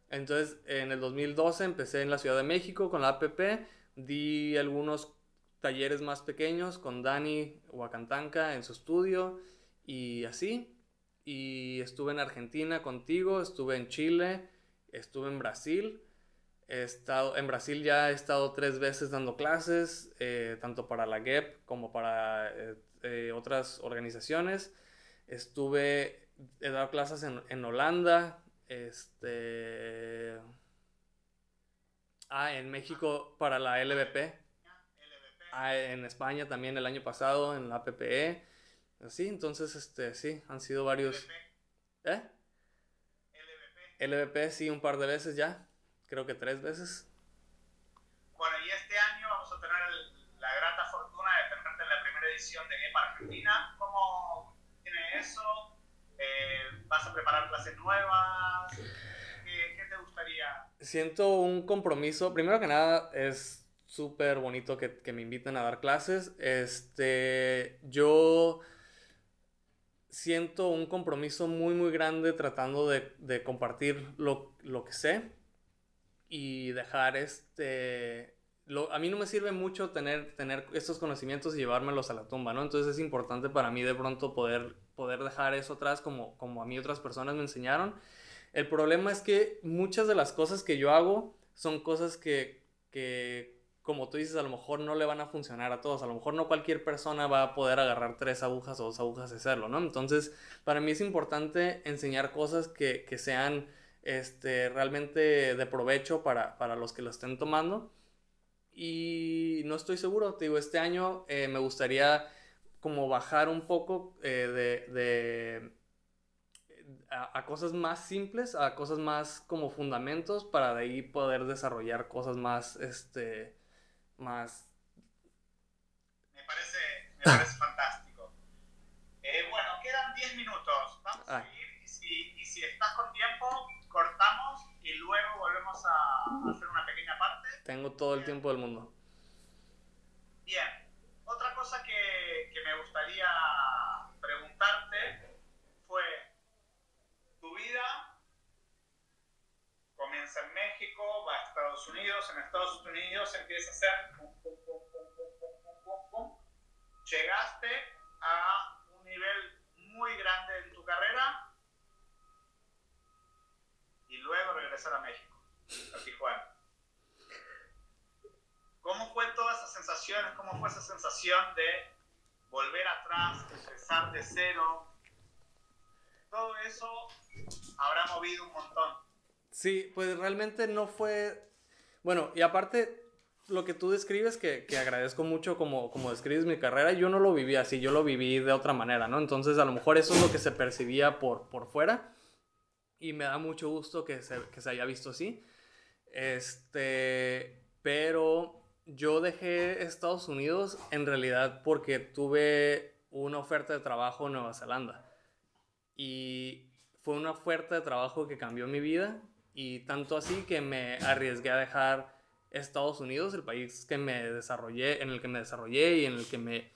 Entonces, en el 2012 empecé en la Ciudad de México con la APP, di algunos talleres más pequeños con Dani Huacantanca en su estudio y así. Y estuve en Argentina contigo, estuve en Chile, estuve en Brasil. Estado, en Brasil ya he estado tres veces dando clases, eh, tanto para la GEP como para eh, eh, otras organizaciones. Estuve, he dado clases en, en Holanda, este... Ah, en México para la LVP. Ah, en España también el año pasado en la PPE. Sí, entonces, este, sí, han sido varios... ¿Eh? LVP, sí, un par de veces ya. Creo que tres veces. Bueno, y este año vamos a tener la grata fortuna de tenerte en la primera edición de GEPA Argentina. ¿Cómo tiene eso? Eh, ¿Vas a preparar clases nuevas? ¿Qué, ¿Qué, te gustaría? Siento un compromiso. Primero que nada, es súper bonito que, que, me inviten a dar clases. Este, yo siento un compromiso muy, muy grande tratando de, de compartir lo, lo, que sé y dejar este... Lo, a mí no me sirve mucho tener, tener estos conocimientos y llevármelos a la tumba, ¿no? Entonces es importante para mí de pronto poder, poder dejar eso atrás como, como a mí otras personas me enseñaron. El problema es que muchas de las cosas que yo hago son cosas que, que como tú dices, a lo mejor no le van a funcionar a todos. A lo mejor no cualquier persona va a poder agarrar tres agujas o dos agujas y hacerlo, ¿no? Entonces, para mí es importante enseñar cosas que, que sean este, realmente de provecho para, para, los que lo estén tomando. Y no estoy seguro, te digo, este año eh, me gustaría como bajar un poco eh, de... de a, a, cosas más simples, a cosas más como fundamentos para de ahí poder desarrollar cosas más, este, más... Me parece, me parece (laughs) fantástico. Eh, bueno, quedan 10 minutos. Vamos ah. a seguir y si, y si, estás con tiempo, cortamos y luego volvemos a hacer una pequeña parte. Tengo todo el tiempo del mundo. Bien. Otra cosa que, que me gustaría preguntarte fue tu vida comienza en México, va a Estados Unidos, en Estados Unidos empieza a hacer pum, pum, pum, Llegaste a un nivel muy grande en tu carrera y luego regresar a México, a Tijuana. ¿Cómo fue toda esa sensación? ¿Cómo fue esa sensación de volver atrás, empezar de cero? Todo eso habrá movido un montón. Sí, pues realmente no fue... Bueno, y aparte, lo que tú describes, que, que, agradezco mucho como, como describes mi carrera, yo no lo viví así, yo lo viví de otra manera, ¿no? Entonces a lo mejor eso es lo que se percibía por, por fuera y me da mucho gusto que se, que se haya visto así. Este, pero yo dejé Estados Unidos en realidad porque tuve una oferta de trabajo en Nueva Zelanda y fue una oferta de trabajo que cambió mi vida y tanto así que me arriesgué a dejar Estados Unidos, el país que me desarrollé, en el que me desarrollé y en el que me,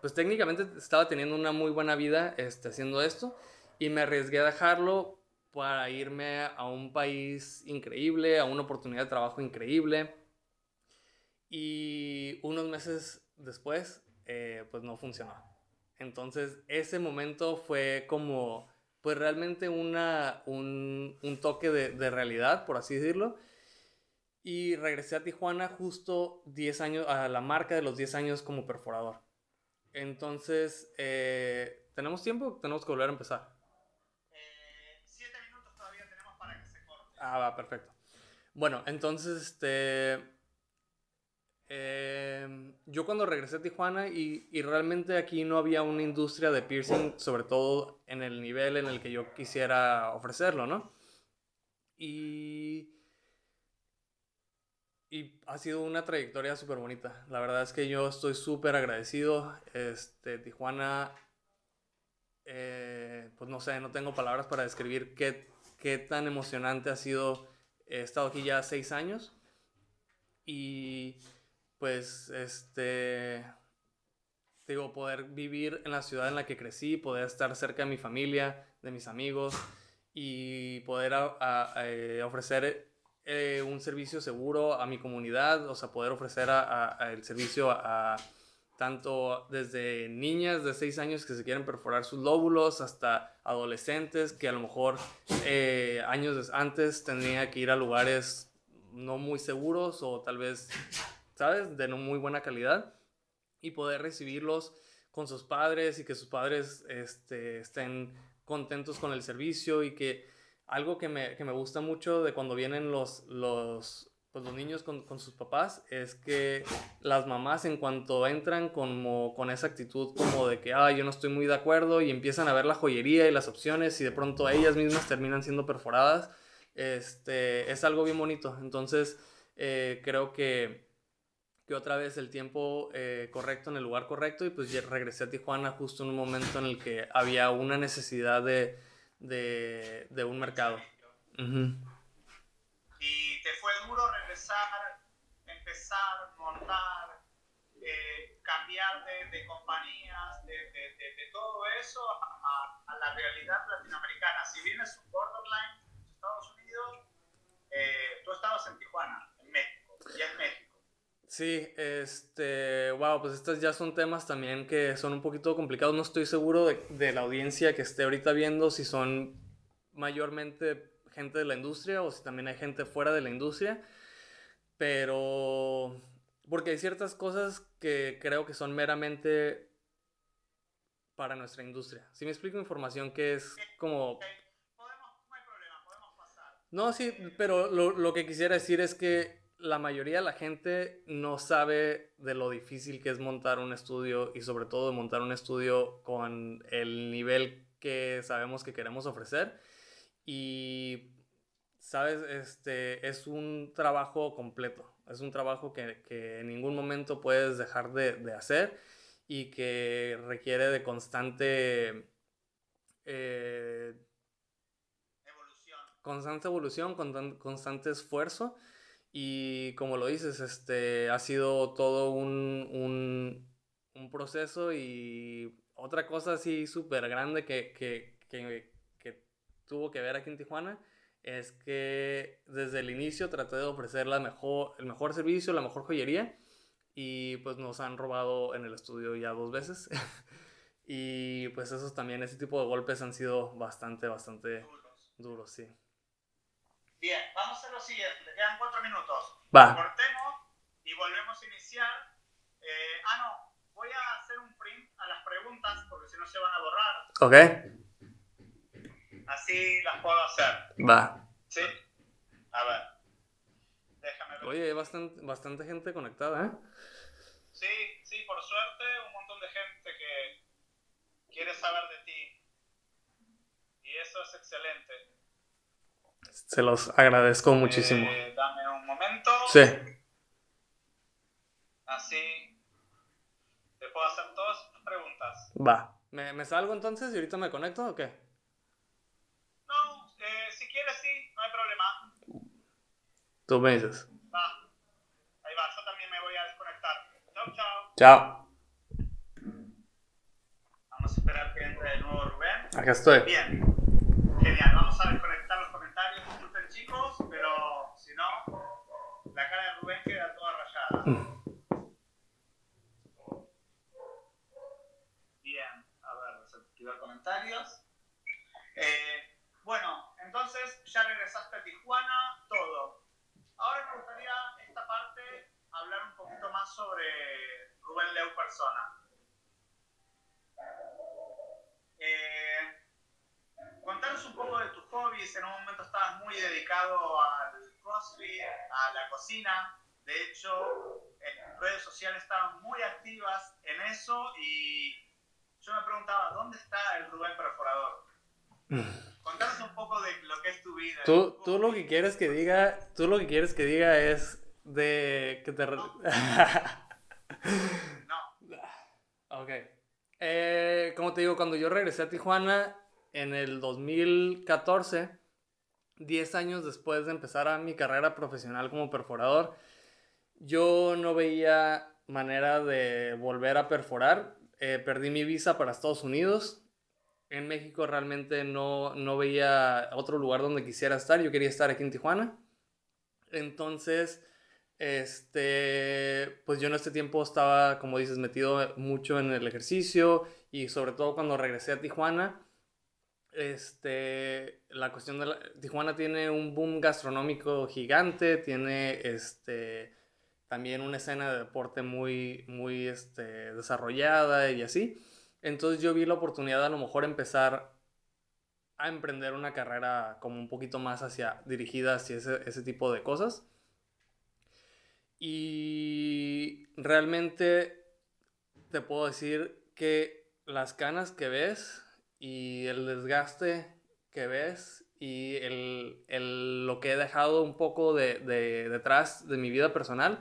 pues técnicamente estaba teniendo una muy buena vida este, haciendo esto y me arriesgué a dejarlo para irme a un país increíble, a una oportunidad de trabajo increíble. Y unos meses después, eh, pues no funcionó. Entonces ese momento fue como pues realmente una, un, un toque de, de, realidad, por así decirlo. Y regresé a Tijuana justo 10 años, a la marca de los 10 años como perforador. Entonces, eh, ¿tenemos tiempo? Tenemos que volver a empezar. Eh, siete minutos todavía tenemos para que se corte. Ah, va, perfecto. Bueno, entonces, este, eh, yo cuando regresé a Tijuana y, y, realmente aquí no había una industria de piercing, sobre todo en el nivel en el que yo quisiera ofrecerlo, ¿no? Y, y ha sido una trayectoria súper bonita. La verdad es que yo estoy súper agradecido. Este, Tijuana, eh, pues no sé, no tengo palabras para describir qué, qué tan emocionante ha sido. He estado aquí ya seis años y pues este digo poder vivir en la ciudad en la que crecí poder estar cerca de mi familia de mis amigos y poder eh, ofrecer eh, un servicio seguro a mi comunidad, o sea, poder ofrecer el servicio a, tanto desde niñas de 6 años que se quieren perforar sus lóbulos hasta adolescentes que a lo mejor eh, años antes tendría que ir a lugares no muy seguros o tal vez, ¿sabes?, de no muy buena calidad y poder recibirlos con sus padres y que sus padres este, estén contentos con el servicio y que algo que me, que me gusta mucho de cuando vienen los, los, pues los niños con, con, sus papás es que las mamás en cuanto entran como con esa actitud como de que, ah, yo no estoy muy de acuerdo y empiezan a ver la joyería y las opciones y de pronto ellas mismas terminan siendo perforadas, este, es algo bien bonito. Entonces, eh, creo que, que otra vez el tiempo eh, correcto en el lugar correcto y pues regresé a Tijuana justo en un momento en el que había una necesidad de de, de un mercado. ¿Y te fue duro regresar, empezar, montar, eh, cambiar de, de compañías, de, de, todo eso a, a, la realidad latinoamericana? Si bien es un borderline Estados Unidos, eh, tú estabas en Tijuana, en México, y en México. Sí, este, wow, pues estos ya son temas también que son un poquito complicados. No estoy seguro de, de, la audiencia que esté ahorita viendo si son mayormente gente de la industria o si también hay gente fuera de la industria. Pero, porque hay ciertas cosas que creo que son meramente para nuestra industria. Si me explico información que es como... Podemos, no hay problema, podemos pasar. No, sí, pero lo, lo que quisiera decir es que la mayoría de la gente no sabe de lo difícil que es montar un estudio y sobre todo de montar un estudio con el nivel que sabemos que queremos ofrecer. Y, sabes, este es un trabajo completo, es un trabajo que, que en ningún momento puedes dejar de, de hacer y que requiere de constante... Eh, evolución. Constante evolución, constante esfuerzo y como lo dices, este, ha sido todo un, un, un proceso y otra cosa así súper grande que, que, que, que, tuvo que ver aquí en Tijuana es que desde el inicio traté de ofrecer la mejor, el mejor servicio, la mejor joyería y pues nos han robado en el estudio ya dos veces. (laughs) y pues esos también, ese tipo de golpes han sido bastante, bastante duros, duros sí. Bien, vamos a hacer lo siguiente, quedan cuatro minutos. Va. Cortemos y volvemos a iniciar. Eh, ah, no, voy a hacer un print a las preguntas porque si no se van a borrar. Ok. Así las puedo hacer. Va. ¿Sí? A ver. Déjame ver. Oye, hay bastante, bastante gente conectada, ¿eh? Sí, sí, por suerte, un montón de gente que quiere saber de ti. Y eso es excelente. Se los agradezco muchísimo. Eh, dame un momento. Sí. Así te puedo hacer todas tus preguntas. Va. ¿Me, ¿Me, salgo entonces y ahorita me conecto o qué? No, eh, si quieres sí, no hay problema. Tú me dices. Va. Ahí va, yo también me voy a desconectar. Chao, chao. Chao. Vamos a esperar que entre de nuevo Rubén. Acá estoy. Bien. Genial, vamos a desconectar los comentarios, disculpen chicos, pero si no, la cara de Rubén queda toda rayada. Bien, a ver, desactivar comentarios. Eh, bueno, entonces ya regresaste a Tijuana, todo. Ahora me gustaría esta parte hablar un poquito más sobre Rubén Leu persona. Eh, contanos un poco de tus hobbies. En un momento estabas muy dedicado al crossfit, a la cocina. De hecho, en redes sociales estaban muy activas en eso y yo me preguntaba, ¿dónde está el Rubén perforador? (laughs) Contanos un poco de lo que es tu vida. Tú, tú lo que quieres que diga, tú lo que quieres que diga es de que te... (laughs) No. ok. Eh, como te digo, cuando yo regresé a Tijuana en el 2014, 10 años después de empezar a mi carrera profesional como perforador, yo no veía manera de volver a perforar. Eh, perdí mi visa para Estados Unidos. En México realmente no, no veía otro lugar donde quisiera estar. Yo quería estar aquí en Tijuana. Entonces, este, pues yo en este tiempo estaba, como dices, metido mucho en el ejercicio y sobre todo cuando regresé a Tijuana, este, la cuestión de Tijuana tiene un boom gastronómico gigante, tiene este, también una escena de deporte muy, muy este, desarrollada y así. Entonces yo vi la oportunidad de a lo mejor empezar a emprender una carrera como un poquito más hacia, dirigida hacia ese, ese tipo de cosas. Y realmente te puedo decir que las canas que ves y el desgaste que ves y el, el, lo que he dejado un poco de, de, detrás de mi vida personal,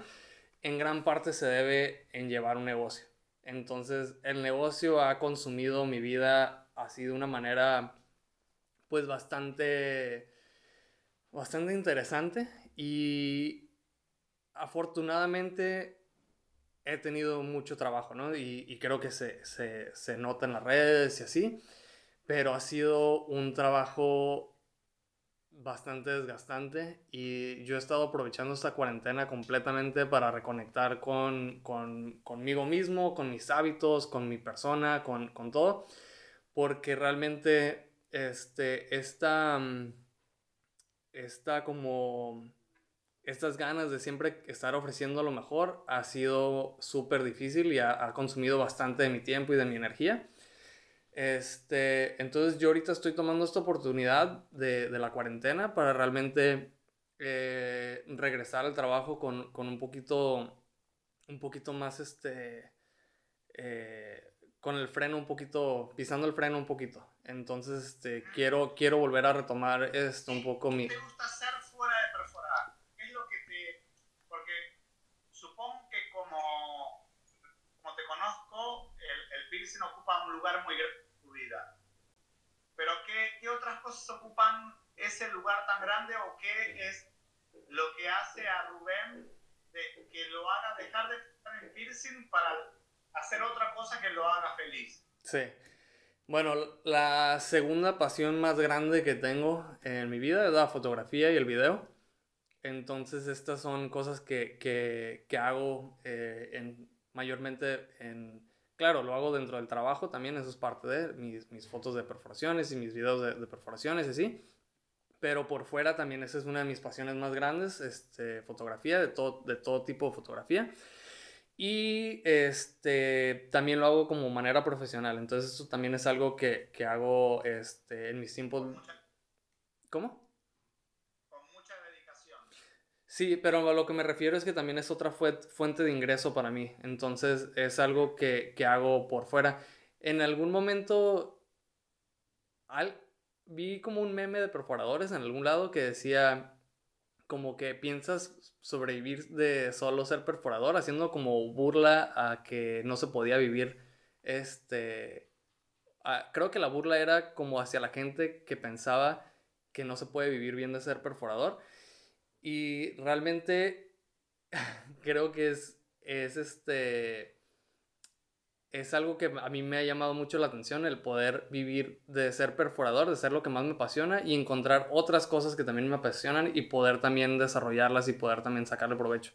en gran parte se debe en llevar un negocio. Entonces, el negocio ha consumido mi vida así de una manera, pues bastante, bastante interesante. Y afortunadamente he tenido mucho trabajo, ¿no? Y, y creo que se, se, se nota en las redes y así. Pero ha sido un trabajo bastante desgastante y yo he estado aprovechando esta cuarentena completamente para reconectar con, con conmigo mismo, con mis hábitos, con mi persona, con, con todo, porque realmente este, esta, mm, esta como estas ganas de siempre estar ofreciendo lo mejor ha sido súper difícil y ha, ha consumido bastante de mi tiempo y de mi energía. Este, entonces yo ahorita estoy tomando esta oportunidad de, de la cuarentena para realmente eh, regresar al trabajo con, con, un poquito, un poquito más, este, eh, con el freno un poquito, pisando el freno un poquito. Entonces, este, quiero, quiero volver a retomar esto un poco mi... ¿Qué te gusta hacer fuera de perforar? ¿Qué es lo que te... Porque supongo que como, como te conozco, piercing ocupa un lugar muy grande pero ¿qué, ¿qué, otras cosas ocupan ese lugar tan grande o qué es lo que hace a Rubén de, que lo haga dejar de estar en piercing para hacer otra cosa que lo haga feliz? Sí. Bueno, la segunda pasión más grande que tengo en mi vida es la fotografía y el video. Entonces estas son cosas que, que, que hago eh, en, mayormente en Claro, lo hago dentro del trabajo también, eso es parte de mis, mis fotos de perforaciones y mis videos de, de, perforaciones y así. Pero por fuera también esa es una de mis pasiones más grandes, este, fotografía, de todo, de todo tipo de fotografía. Y este, también lo hago como manera profesional, entonces eso también es algo que, que hago este, en mis tiempos... ¿Cómo? Sí, pero a lo que me refiero es que también es otra fuente de ingreso para mí. Entonces es algo que, que hago por fuera. En algún momento al, vi como un meme de perforadores en algún lado que decía como que piensas sobrevivir de solo ser perforador, haciendo como burla a que no se podía vivir este... Creo que la burla era como hacia la gente que pensaba que no se puede vivir bien de ser perforador y realmente (laughs) creo que es, es este es algo que a mí me ha llamado mucho la atención, el poder vivir de ser perforador, de ser lo que más me apasiona y encontrar otras cosas que también me apasionan y poder también desarrollarlas y poder también sacarle provecho.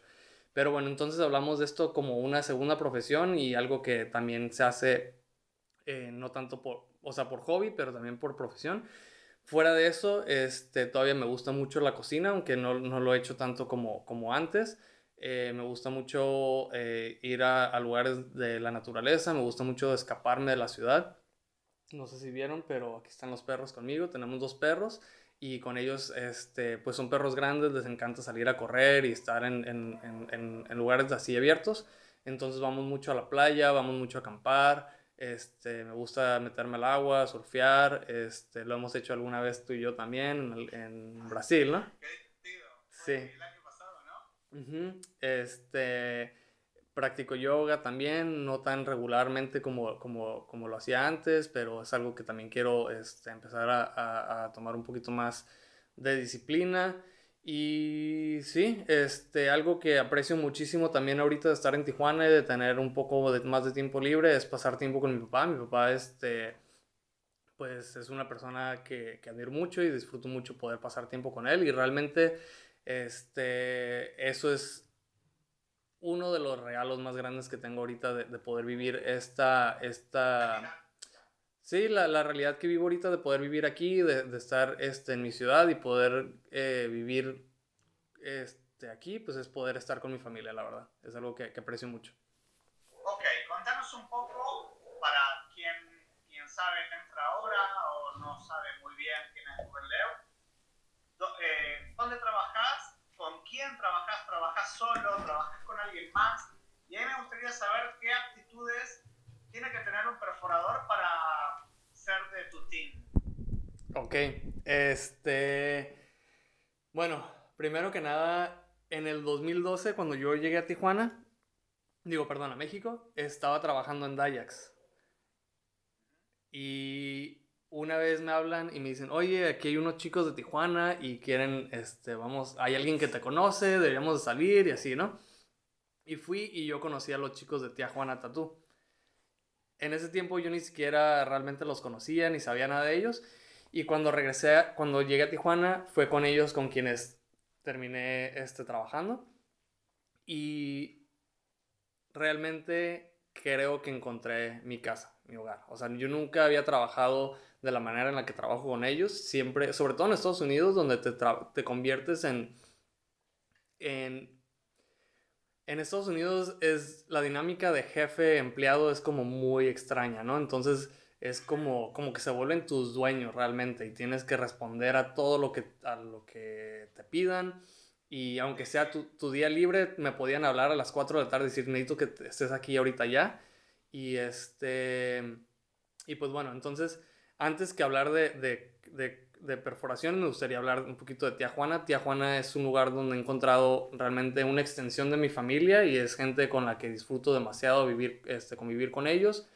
Pero bueno, entonces hablamos de esto como una segunda profesión y algo que también se hace eh, no tanto por, o sea, por hobby, pero también por profesión. Fuera de eso, este, todavía me gusta mucho la cocina, aunque no, no lo he hecho tanto como, como antes. Eh, me gusta mucho eh, ir a, a, lugares de la naturaleza, me gusta mucho escaparme de la ciudad. No sé si vieron, pero aquí están los perros conmigo. Tenemos dos perros y con ellos, este, pues son perros grandes, les encanta salir a correr y estar en, en, en, en lugares así abiertos. Entonces vamos mucho a la playa, vamos mucho a acampar. Este, me gusta meterme al agua, surfear. Este, lo hemos hecho alguna vez tú y yo también en, en Brasil, ¿no? Qué divertido. Sí. El año pasado, ¿no? Este, practico yoga también, no tan regularmente como, como, como, lo hacía antes, pero es algo que también quiero este, empezar a, a, tomar un poquito más de disciplina. Y sí, este, algo que aprecio muchísimo también ahorita de estar en Tijuana y de tener un poco de, más de tiempo libre es pasar tiempo con mi papá. Mi papá, este, pues es una persona que, que admiro mucho y disfruto mucho poder pasar tiempo con él y realmente este, eso es uno de los regalos más grandes que tengo ahorita de, de poder vivir esta, esta, sí, la, la, realidad que vivo ahorita de poder vivir aquí, de, de estar este, en mi ciudad y poder eh, vivir este, aquí, pues es poder estar con mi familia, la verdad. Es algo que, que aprecio mucho. Ok, contanos un poco para quien, quien sabe entra ahora o no sabe muy bien quién es Rubén Leo. Eh, ¿Dónde trabajas? ¿Con quién trabajas? ¿Trabajas solo? ¿Trabajas con alguien más? Y a mí me gustaría saber qué aptitudes tiene que tener un perforador para ser de tu team. Ok, este, bueno, primero que nada, en el 2012, cuando yo llegué a Tijuana, digo, perdón, a México, estaba trabajando en Dayax. Y una vez me hablan y me dicen, oye, aquí hay unos chicos de Tijuana y quieren, este, vamos, hay alguien que te conoce, deberíamos de salir y así, ¿no? Y fui y yo conocí a los chicos de Tijuana Tattoo. En ese tiempo yo ni siquiera realmente los conocía ni sabía nada de ellos. Y cuando regresé, cuando llegué a Tijuana, fue con ellos con quienes terminé este, trabajando. Y realmente creo que encontré mi casa, mi hogar. O sea, yo nunca había trabajado de la manera en la que trabajo con ellos. Siempre, sobre todo en Estados Unidos, donde te, te conviertes en, en... En Estados Unidos es la dinámica de jefe-empleado es como muy extraña, ¿no? Entonces es como, como que se vuelven tus dueños realmente y tienes que responder a todo lo que, a lo que te pidan. Y aunque sea tu, tu, día libre, me podían hablar a las 4 de la tarde y decir, necesito que estés aquí ahorita ya. Y este... Y pues bueno, entonces, antes que hablar de, de, de, de perforación, me gustaría hablar un poquito de Tía Juana. Tía Juana es un lugar donde he encontrado realmente una extensión de mi familia y es gente con la que disfruto demasiado vivir, este, convivir con ellos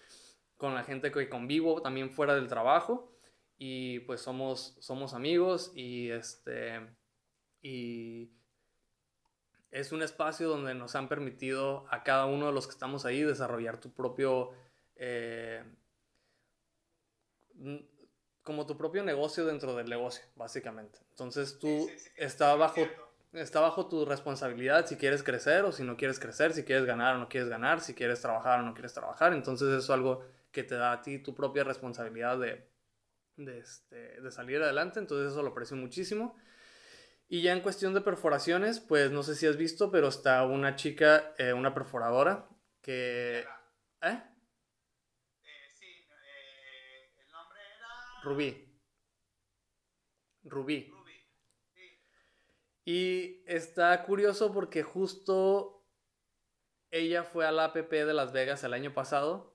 con la gente que convivo también fuera del trabajo. Y pues somos, somos amigos y este y es un espacio donde nos han permitido a cada uno de los que estamos ahí desarrollar tu propio eh, como tu propio negocio dentro del negocio básicamente. Entonces tú sí, sí, sí, está bajo está bajo tu responsabilidad si quieres crecer o si no quieres crecer si quieres ganar o no quieres ganar si quieres trabajar o no quieres trabajar. Entonces eso es algo que te da a ti tu propia responsabilidad de, de, este, de salir adelante, entonces eso lo aprecio muchísimo. Y ya en cuestión de perforaciones, pues no sé si has visto, pero está una chica, eh, una perforadora, que... ¿Eh? eh sí, eh, el nombre era... Rubí. Rubí. Rubí. Sí. Y está curioso porque justo ella fue a la APP de Las Vegas el año pasado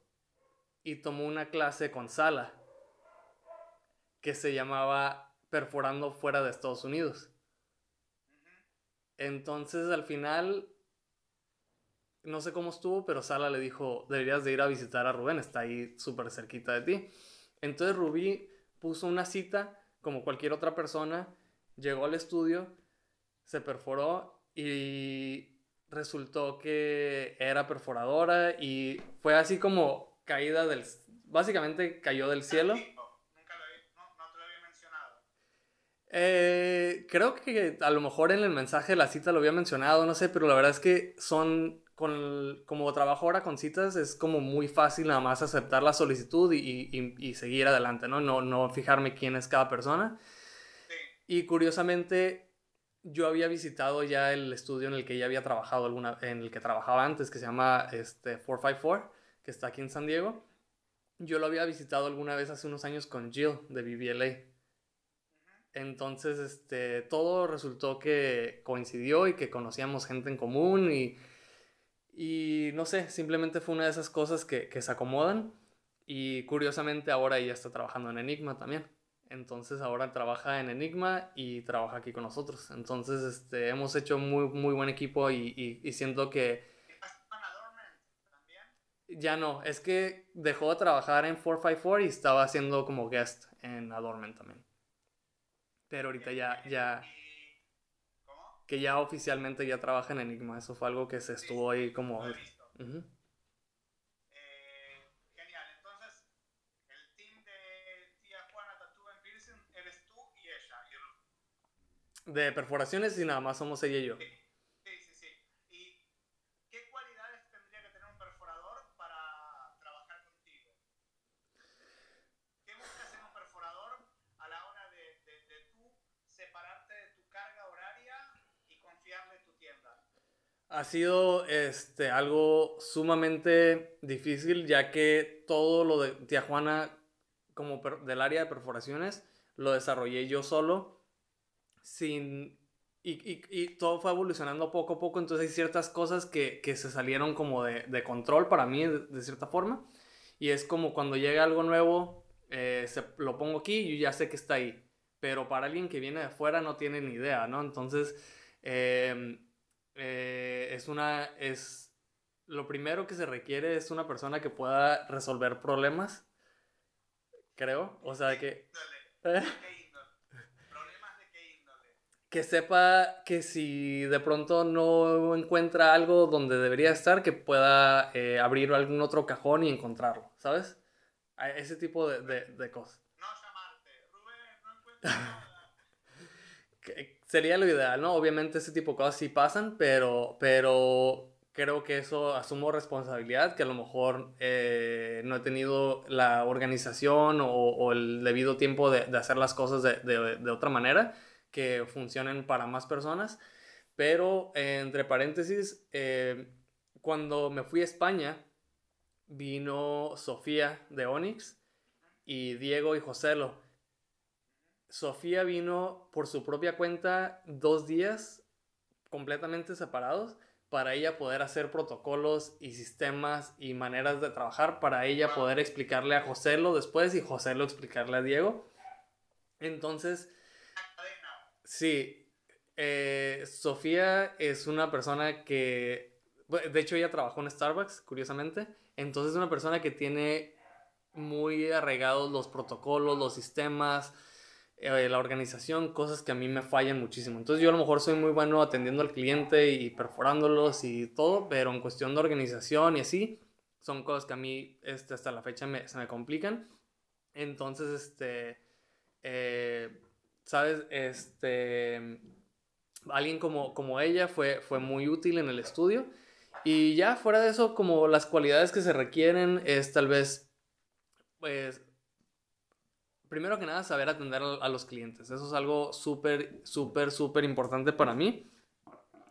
y tomó una clase con Sala que se llamaba Perforando fuera de Estados Unidos. Entonces al final, no sé cómo estuvo, pero Sala le dijo, deberías de ir a visitar a Rubén, está ahí súper cerquita de ti. Entonces Rubí puso una cita, como cualquier otra persona, llegó al estudio, se perforó y resultó que era perforadora y fue así como caída del... Básicamente cayó del cielo. Nunca lo había, no, no te lo había mencionado. Eh, creo que a lo mejor en el mensaje de la cita lo había mencionado, no sé, pero la verdad es que son, con, como trabajo ahora con citas, es como muy fácil nada más aceptar la solicitud y, y, y seguir adelante, ¿no? ¿no? No fijarme quién es cada persona. Sí. Y curiosamente, yo había visitado ya el estudio en el que ella había trabajado, alguna, en el que trabajaba antes, que se llama este, 454 que está aquí en San Diego. Yo lo había visitado alguna vez hace unos años con Jill de BBLA. Entonces, este, todo resultó que coincidió y que conocíamos gente en común y, y no sé, simplemente fue una de esas cosas que, que se acomodan y curiosamente ahora ella está trabajando en Enigma también. Entonces ahora trabaja en Enigma y trabaja aquí con nosotros. Entonces este, hemos hecho muy, muy buen equipo y, y, y siento que... Ya no, es que dejó de trabajar en 454 y estaba haciendo como guest en Adornment también. Pero ahorita ya, ya, que ya oficialmente ya trabaja en Enigma. Eso fue algo que se estuvo ahí como... Uh -huh. eh, genial, entonces el team de tía Juana Tatú en Pilsen eres tú y ella. Y... De perforaciones y nada más somos ella y yo. Sí, sí, sí. ¿Y qué cualidades tendría que tener un perforador para trabajar contigo? ¿Qué buscas en un perforador a la hora de, de, de tú separarte de tu carga horaria y confiarle tu tienda? Ha sido este, algo sumamente difícil ya que todo lo de Tía Juana como per, del área de perforaciones lo desarrollé yo solo sin y, y, y, todo fue evolucionando poco a poco entonces hay ciertas cosas que, que se salieron como de, de control para mí de, de, cierta forma y es como cuando llega algo nuevo eh, se, lo pongo aquí y ya sé que está ahí pero para alguien que viene de afuera no tiene ni idea no entonces eh, eh, es una, es, lo primero que se requiere es una persona que pueda resolver problemas, creo, o sea que... (laughs) Que sepa que si de pronto no encuentra algo donde debería estar, que pueda eh, abrir algún otro cajón y encontrarlo, ¿sabes? A ese tipo de, de, de cosas. No llamarte, Rubén, no encuentro nada. (laughs) sería lo ideal, ¿no? Obviamente ese tipo de cosas sí pasan, pero, pero creo que eso asumo responsabilidad, que a lo mejor eh, no he tenido la organización o, el debido tiempo de, hacer las cosas de, de, de, otra manera, que funcionen para más personas. Pero eh, entre paréntesis, eh, cuando me fui a España, vino Sofía de Onyx y Diego y Joselo. Sofía vino por su propia cuenta dos días completamente separados para ella poder hacer protocolos y sistemas y maneras de trabajar, para ella poder explicarle a Joselo después y Joselo explicarle a Diego. Entonces, sí, eh, Sofía es una persona que, de hecho ella trabajó en Starbucks, curiosamente, entonces es una persona que tiene muy arraigados los protocolos, los sistemas, eh, la organización, cosas que a mí me fallan muchísimo. Entonces yo a lo mejor soy muy bueno atendiendo al cliente y perforándolos y todo, pero en cuestión de organización y así, son cosas que a mí este, hasta la fecha me, se me complican. Entonces, este, eh, ¿sabes? Este, alguien como, como ella fue, fue muy útil en el estudio. Y ya fuera de eso, como las cualidades que se requieren es tal vez, pues, primero que nada, saber atender a los clientes. Eso es algo súper, súper, súper importante para mí,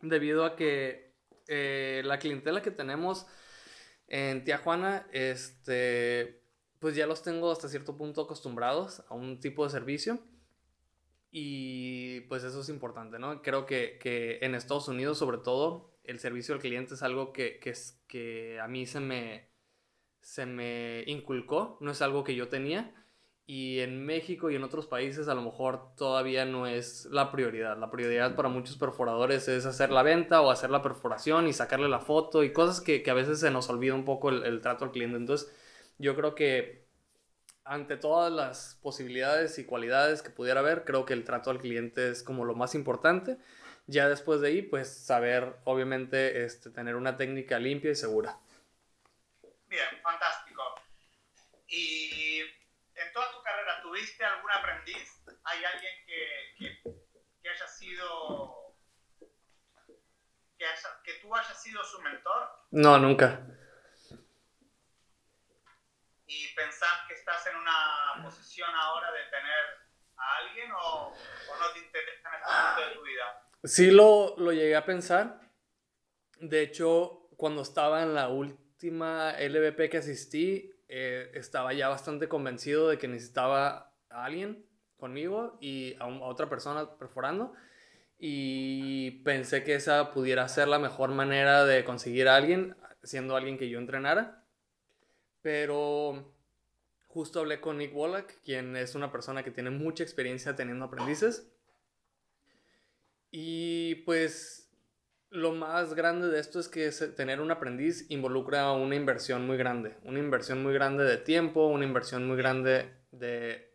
debido a que eh, la clientela que tenemos en Tía Juana, este, pues ya los tengo hasta cierto punto acostumbrados a un tipo de servicio. Y pues eso es importante, ¿no? Creo que, que en Estados Unidos, sobre todo, el servicio al cliente es algo que, que, que a mí se me, se me inculcó, no es algo que yo tenía y en México y en otros países a lo mejor todavía no es la prioridad. La prioridad para muchos perforadores es hacer la venta o hacer la perforación y sacarle la foto y cosas que, que a veces se nos olvida un poco el, el, trato al cliente. Entonces yo creo que ante todas las posibilidades y cualidades que pudiera haber, creo que el trato al cliente es como lo más importante. Ya después de ahí, pues saber, obviamente, este, tener una técnica limpia y segura. Bien, fantástico. Y en toda tu carrera, ¿tuviste algún aprendiz? ¿Hay alguien que, que, que haya sido. Que, haya, que tú hayas sido su mentor? No, nunca. ¿Y pensás que estás en una posición ahora de tener a alguien o, o no te interesa en este momento de tu vida? Sí lo, lo llegué a pensar. De hecho, cuando estaba en la última LVP que asistí, eh, estaba ya bastante convencido de que necesitaba a alguien conmigo y a, un, a, otra persona perforando. Y pensé que esa pudiera ser la mejor manera de conseguir a alguien, siendo alguien que yo entrenara. Pero justo hablé con Nick Wallach, quien es una persona que tiene mucha experiencia teniendo aprendices. Y pues lo más grande de esto es que tener un aprendiz involucra una inversión muy grande, una inversión muy grande de tiempo, una inversión muy grande de,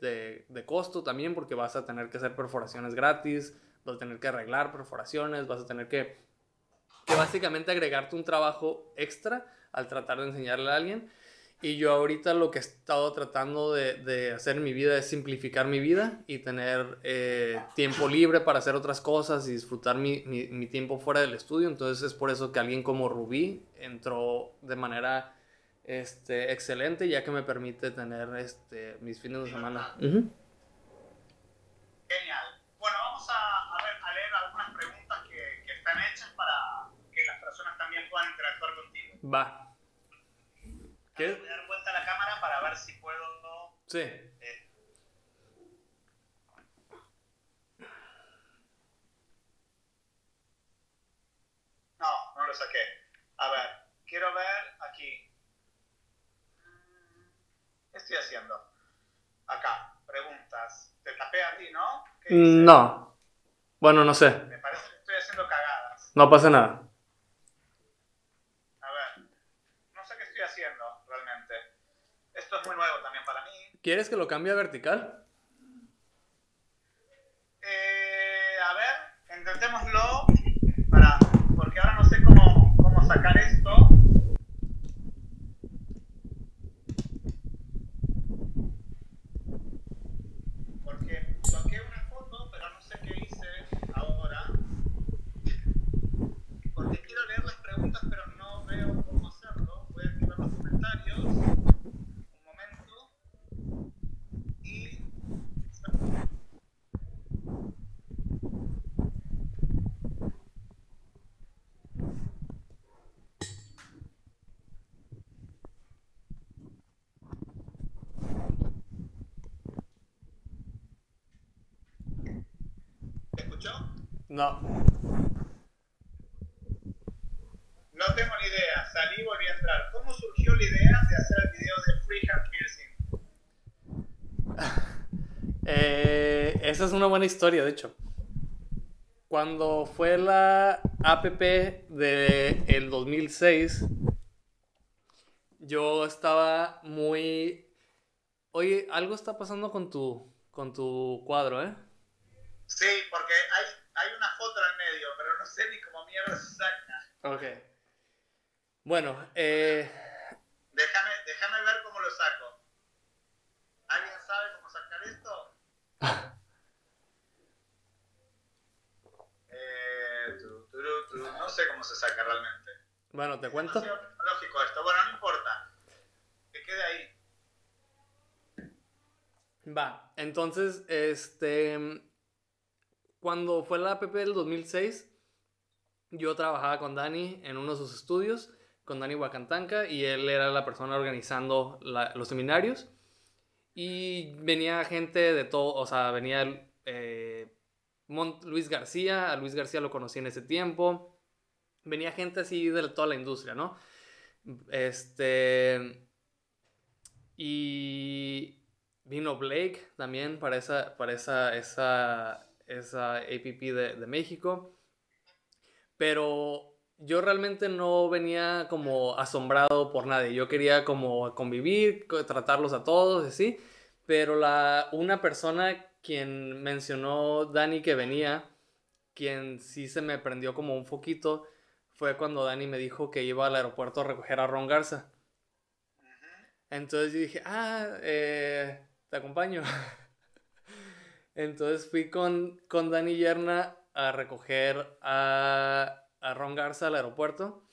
de, costo también, porque vas a tener que hacer perforaciones gratis, vas a tener que arreglar perforaciones, vas a tener que, que básicamente agregarte un trabajo extra al tratar de enseñarle a alguien. Y yo ahorita lo que he estado tratando de, de hacer en mi vida es simplificar mi vida y tener eh, tiempo libre para hacer otras cosas y disfrutar mi, mi, mi, tiempo fuera del estudio. Entonces es por eso que alguien como Rubí entró de manera este, excelente ya que me permite tener este, mis fines de semana. Genial. Bueno, vamos a, a, ver, a leer algunas preguntas que, que están hechas para que las personas también puedan interactuar contigo. Va. ¿Qué? Voy a dar vuelta a la cámara para ver si puedo. Sí. Eh. No, no lo saqué. A ver, quiero ver aquí. ¿Qué estoy haciendo? Acá, preguntas. Te tapé a ti, ¿no? No. Bueno, no sé. Me parece que estoy haciendo cagadas. No pasa nada. Esto es muy nuevo también para mí. ¿Quieres que lo cambie a vertical? Eh, a ver, intentémoslo. Para, porque ahora no sé cómo, cómo sacar esto. Porque toqué una foto, pero no sé qué hice ahora. Porque quiero leer las preguntas, pero no veo cómo hacerlo. Voy a activar los comentarios. No. No tengo ni idea. Salí y volví a entrar. ¿Cómo surgió la idea de hacer el video de freehand piercing? (laughs) eh, esa es una buena historia, de hecho. Cuando fue la APP de el 2006, yo estaba muy... Oye, algo está pasando con tu, con tu cuadro, ¿eh? Sí, porque hay hay una foto en el medio, pero no sé ni cómo mierda se saca. Ok. Bueno, eh... Déjame, déjame ver cómo lo saco. ¿Alguien sabe cómo sacar esto? (laughs) eh, No sé cómo se saca realmente. Bueno, te cuento. Lógico esto. Bueno, no importa. Que quede ahí. Va, entonces, este cuando fue la APP del 2006, yo trabajaba con Dani en uno de sus estudios, con Dani Huacantanca, y él era la persona organizando los seminarios. Y venía gente de todo, o sea, venía eh, Luis García, a Luis García lo conocí en ese tiempo. Venía gente así de toda la industria, ¿no? Este. Y vino Blake también para esa, para esa, esa, esa APP de, de México. Pero yo realmente no venía como asombrado por nadie. Yo quería como convivir, tratarlos a todos, así. Pero la, una persona quien mencionó Dani que venía, quien sí se me prendió como un foquito, fue cuando Dani me dijo que iba al aeropuerto a recoger a Ron Garza. Entonces yo dije, ah, eh, te acompaño. (laughs) Entonces fui con, con Dani Yerna a recoger a, a Ron Garza al aeropuerto.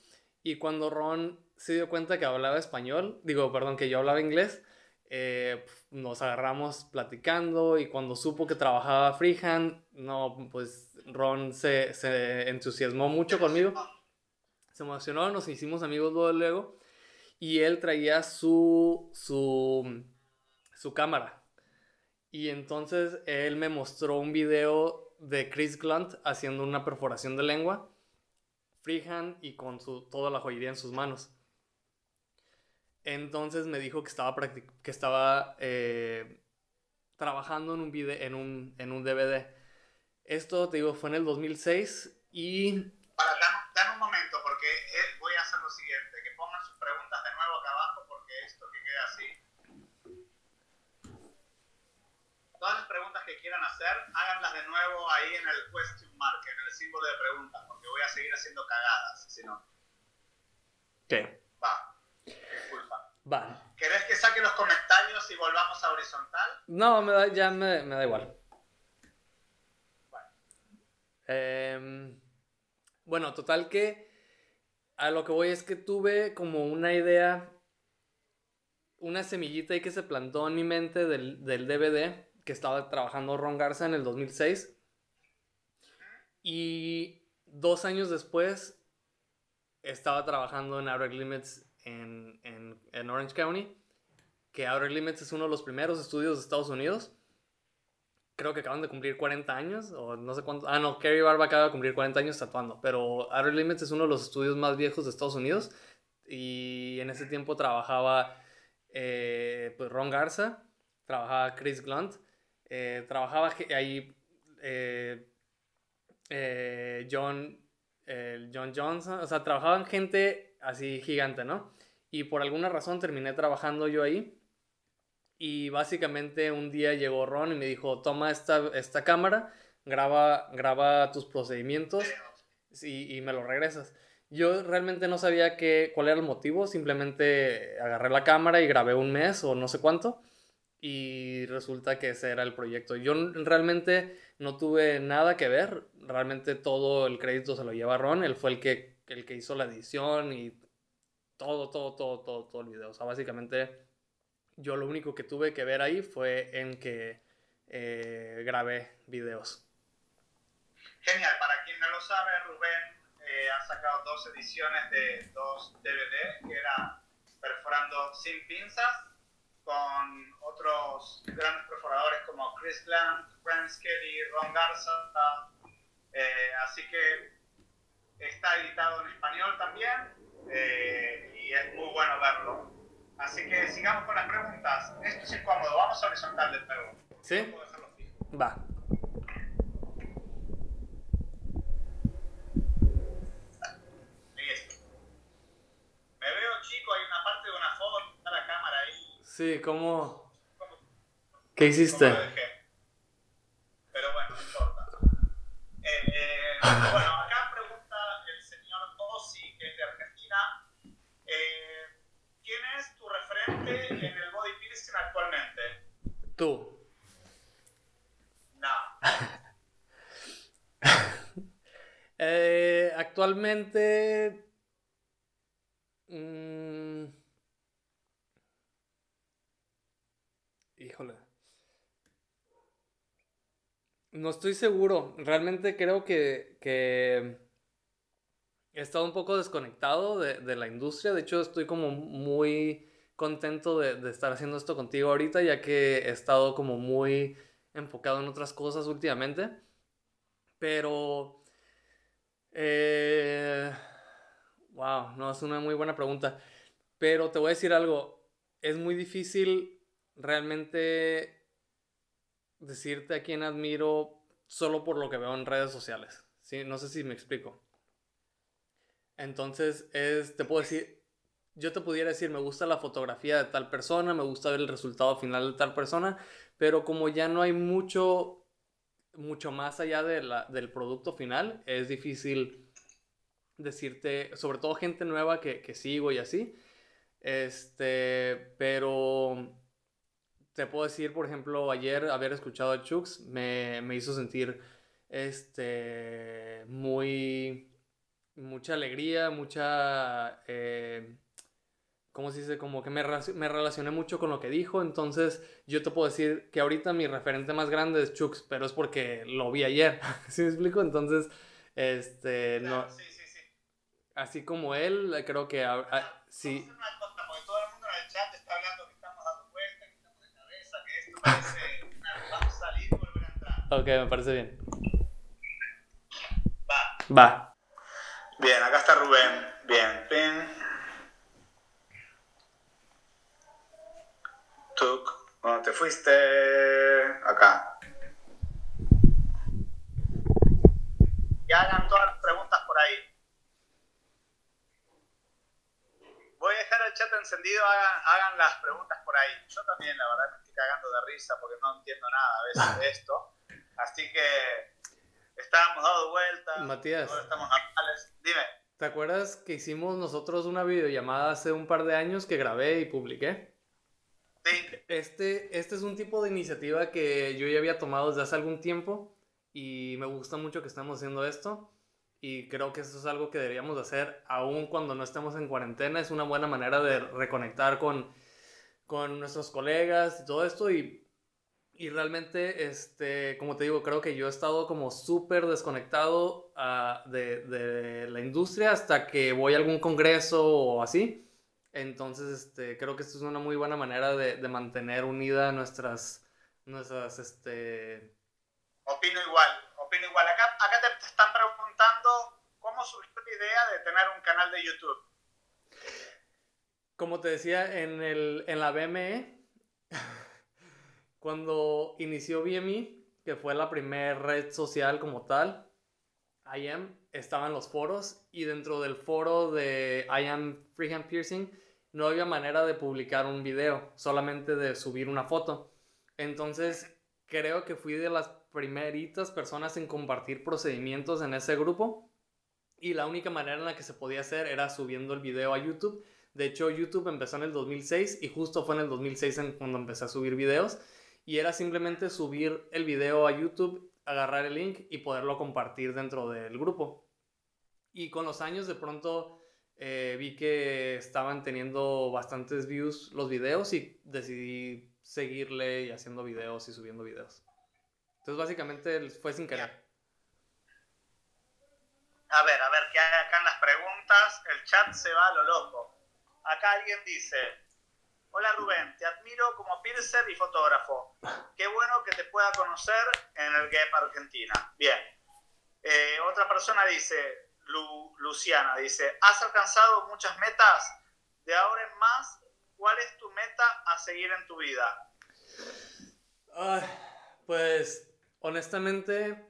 Y cuando Ron se dio cuenta que hablaba español, digo, perdón, que yo hablaba inglés, eh, nos agarramos platicando y cuando supo que trabajaba freehand, no, pues Ron se, se entusiasmó mucho conmigo, se emocionó, nos hicimos amigos luego y él traía su, su, su cámara. Y entonces él me mostró un video de Chris Glunt haciendo una perforación de lengua, freehand y con su, toda la joyería en sus manos. Entonces me dijo que estaba, que estaba eh, trabajando en un, video, en, un, en un DVD. Esto, te digo, fue en el 2006 y... Para, dame, un momento, porque eh, voy a hacer lo siguiente, que pongan sus preguntas de nuevo acá abajo, porque esto que queda así. Todas las preguntas que quieran hacer, háganlas de nuevo ahí en el question mark, en el símbolo de preguntas, porque voy a seguir haciendo cagadas, si no. ¿Qué? Va. Disculpa. Va. ¿Querés que saque los comentarios y volvamos a horizontal? No, me da, ya me, me da igual. Em, bueno, total que a lo que voy es que tuve como una idea, una semillita ahí que se plantó en mi mente del, del DVD que estaba trabajando Ron Garza en el 2006. Y dos años después estaba trabajando en Outer Limits en, en, en, Orange County, que Outer Limits es uno de los primeros estudios de Estados Unidos creo que acaban de cumplir 40 años, o no sé cuánto. Ah, no, Kerry Barba acaba de cumplir 40 años tatuando, pero Outer Limits es uno de los estudios más viejos de Estados Unidos. Y en ese tiempo trabajaba eh, pues Ron Garza, trabajaba Chris Glunt, eh, ahí eh, John, John Johnson, o sea, trabajaban gente así gigante, ¿no? Y por alguna razón terminé trabajando yo ahí y básicamente un día llegó Ron y me dijo, toma esta, esta cámara, graba, graba tus procedimientos y, y me lo regresas. Yo realmente no sabía qué, cuál era el motivo, simplemente agarré la cámara y grabé un mes o no sé cuánto y resulta que ese era el proyecto. Yo realmente no tuve nada que ver, realmente todo el crédito se lo lleva Ron, él fue el que, el que hizo la edición y todo, todo, todo, todo, todo el video. O sea, básicamente yo lo único que tuve que ver ahí fue en que eh, grabé videos. Genial, para quien no lo sabe, Rubén eh, ha sacado dos ediciones de dos DVD, que era Perforando sin pinzas, con otros grandes perforadores como Chris Franz Kelly, Ron Garza. Eh, así que está editado en español también y es muy bueno verlo. Así que sigamos con las preguntas. Esto es incómodo, vamos a horizontal de nuevo. ¿Sí? puedo dejarlo fijo. Va. Listo. Me veo chico, hay una parte de una foto, está la cámara ahí. Sí, ¿cómo? ¿Qué hiciste? ¿Cómo lo dejé? Pero bueno, no importa. Eh, eh, bueno, acá pregunta el señor Ossi, que es de Argentina. Eh, ¿Quién es tu referente en el body piercing actualmente? Tú. No. (laughs) Actualmente. mm, No estoy seguro. Realmente creo que, he estado un poco desconectado de, de la industria. De hecho, estoy como muy contento de, de estar haciendo esto contigo ahorita, ya que he estado como muy enfocado en otras cosas últimamente. Pero... Eh, wow, no, es una muy buena pregunta. Pero te voy a decir algo. Es muy difícil realmente decirte a quién admiro solo por lo que veo en redes sociales. ¿sí? No sé si me explico. Entonces, es, te puedo decir, yo te pudiera decir, me gusta la fotografía de tal persona, me gusta ver el resultado final de tal persona, pero como ya no hay mucho, mucho más allá de la, del producto final, es difícil decirte, sobre todo gente nueva que, que sigo y así, este, pero te puedo decir, por ejemplo, ayer haber escuchado a Chux me, me hizo sentir, este, muy mucha alegría, mucha... Eh, ¿Cómo se dice? Como que me, me, relacioné mucho con lo que dijo, entonces yo te puedo decir que ahorita mi referente más grande es Chux, pero es porque lo vi ayer, (laughs) ¿sí me explico? Entonces, este, Claro, no, sí, sí, sí. así como él, creo que, sí, ok, me parece bien. Va. Va. Bien, acá está Rubén. Bien, pin. Tuc. ¿Dónde te fuiste? Acá. Y hagan todas las preguntas por ahí. Voy a dejar el chat encendido, hagan, hagan las preguntas por ahí. Yo también, la verdad, me estoy cagando de risa porque no entiendo nada a veces de esto. Así que estábamos dando vueltas. Matías. Ahora estamos normales. Dime. ¿Te acuerdas que hicimos nosotros una videollamada hace un par de años que grabé y publiqué? Sí. Este, este es un tipo de iniciativa que yo ya había tomado desde hace algún tiempo y me gusta mucho que estamos haciendo esto y creo que esto es algo que deberíamos hacer aún cuando no estemos en cuarentena. Es una buena manera de reconectar con, con nuestros colegas y todo esto y y realmente, este, como te digo, creo que yo he estado como súper desconectado uh, de, de, la industria hasta que voy a algún congreso o así. Entonces, este, creo que esto es una muy buena manera de, de mantener unida nuestras, nuestras, este... Opino igual, opino igual. Acá, acá te están preguntando cómo surgió la idea de tener un canal de YouTube. Como te decía, en, el, en la BME... (laughs) Cuando inició BME, que fue la primera red social como tal, IAM, estaban los foros y dentro del foro de IAM Freehand Piercing no había manera de publicar un video, solamente de subir una foto. Entonces, creo que fui de las primeritas personas en compartir procedimientos en ese grupo y la única manera en la que se podía hacer era subiendo el video a YouTube. De hecho, YouTube empezó en el 2006 y justo fue en el 2006 en cuando empecé a subir videos y era simplemente subir el video a YouTube, agarrar el link y poderlo compartir dentro del grupo. Y con los años de pronto eh, vi que estaban teniendo bastantes views los videos y decidí seguirle y haciendo videos y subiendo videos. Entonces básicamente fue sin querer. A ver, a ver, ¿qué hay acá en las preguntas? El chat se va a lo loco. Acá alguien dice, Hola Rubén, te admiro como piercer y fotógrafo. Qué bueno que te pueda conocer en el GEP Argentina. Bien. Eh, otra persona dice, Luciana, dice, ¿has alcanzado muchas metas? De ahora en más, ¿cuál es tu meta a seguir en tu vida? pues, honestamente,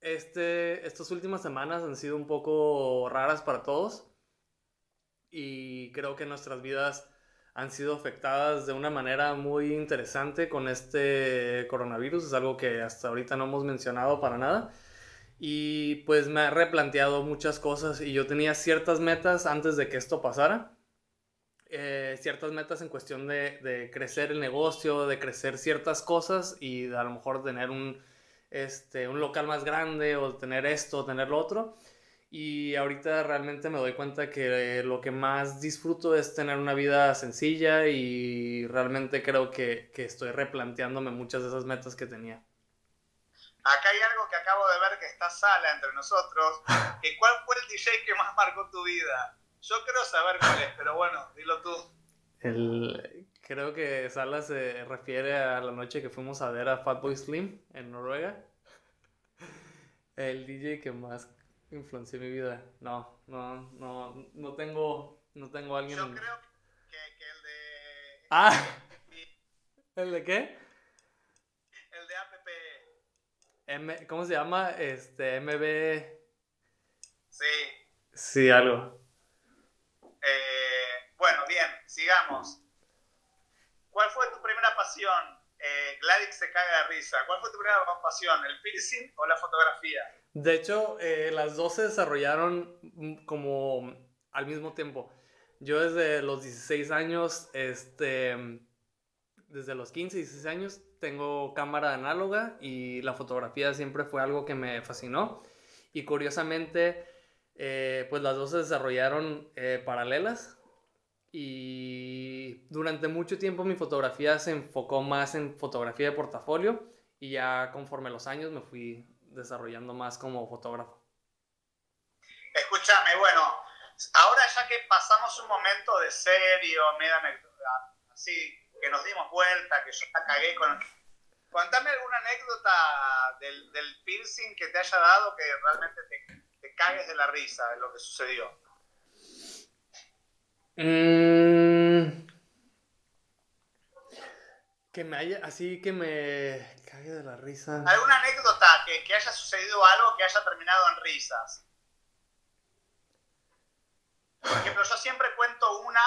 este, estas últimas semanas han sido un poco raras para todos. Y creo que nuestras vidas han sido afectadas de una manera muy interesante con este coronavirus. Es algo que hasta ahorita no hemos mencionado para nada. Y pues me ha replanteado muchas cosas y yo tenía ciertas metas antes de que esto pasara. Eh, ciertas metas en cuestión de, de, crecer el negocio, de crecer ciertas cosas y de a lo mejor tener un, este, un local más grande o tener esto, tener lo otro. Y ahorita realmente me doy cuenta que lo que más disfruto es tener una vida sencilla y realmente creo que, que estoy replanteándome muchas de esas metas que tenía. Acá hay algo que acabo de ver que está Sala entre nosotros. (laughs) Que ¿Cuál fue el DJ que más marcó tu vida? Yo creo saber cuál es, pero bueno, dilo tú. El, creo que Sala se refiere a la noche que fuimos a ver a Fatboy Slim en Noruega. El DJ que más influenció mi vida. No, no, no, no tengo, no tengo alguien. Yo creo que, que el de. Ah. ¿El de qué? El de APP. M, ¿Cómo se llama? Este, MB. Sí. Sí, algo. Eh, bueno, bien, sigamos. ¿Cuál fue tu primera pasión? Eh, Gladys se caga de risa. ¿Cuál fue tu primera pasión? ¿El piercing o la fotografía? De hecho, eh, las dos se desarrollaron mm, como al mismo tiempo. Yo desde los 16 años, este, desde los 15, 16 años, tengo cámara análoga y la fotografía siempre fue algo que me fascinó. Y curiosamente, eh, pues las dos se desarrollaron eh, paralelas. Y durante mucho tiempo mi fotografía se enfocó más en fotografía de portafolio. Y ya conforme los años me fui desarrollando más como fotógrafo. Escúchame, bueno, ahora ya que pasamos un momento de serio, medio anécdota, así, que nos dimos vuelta, que yo la cagué con... Contame alguna anécdota del, del piercing que te haya dado que realmente te, te cagues de la risa de lo que sucedió. Mm. Que me haya, así que me cague de la risa. ¿Alguna anécdota que, que haya sucedido algo que haya terminado en risas? Por ejemplo, yo siempre cuento una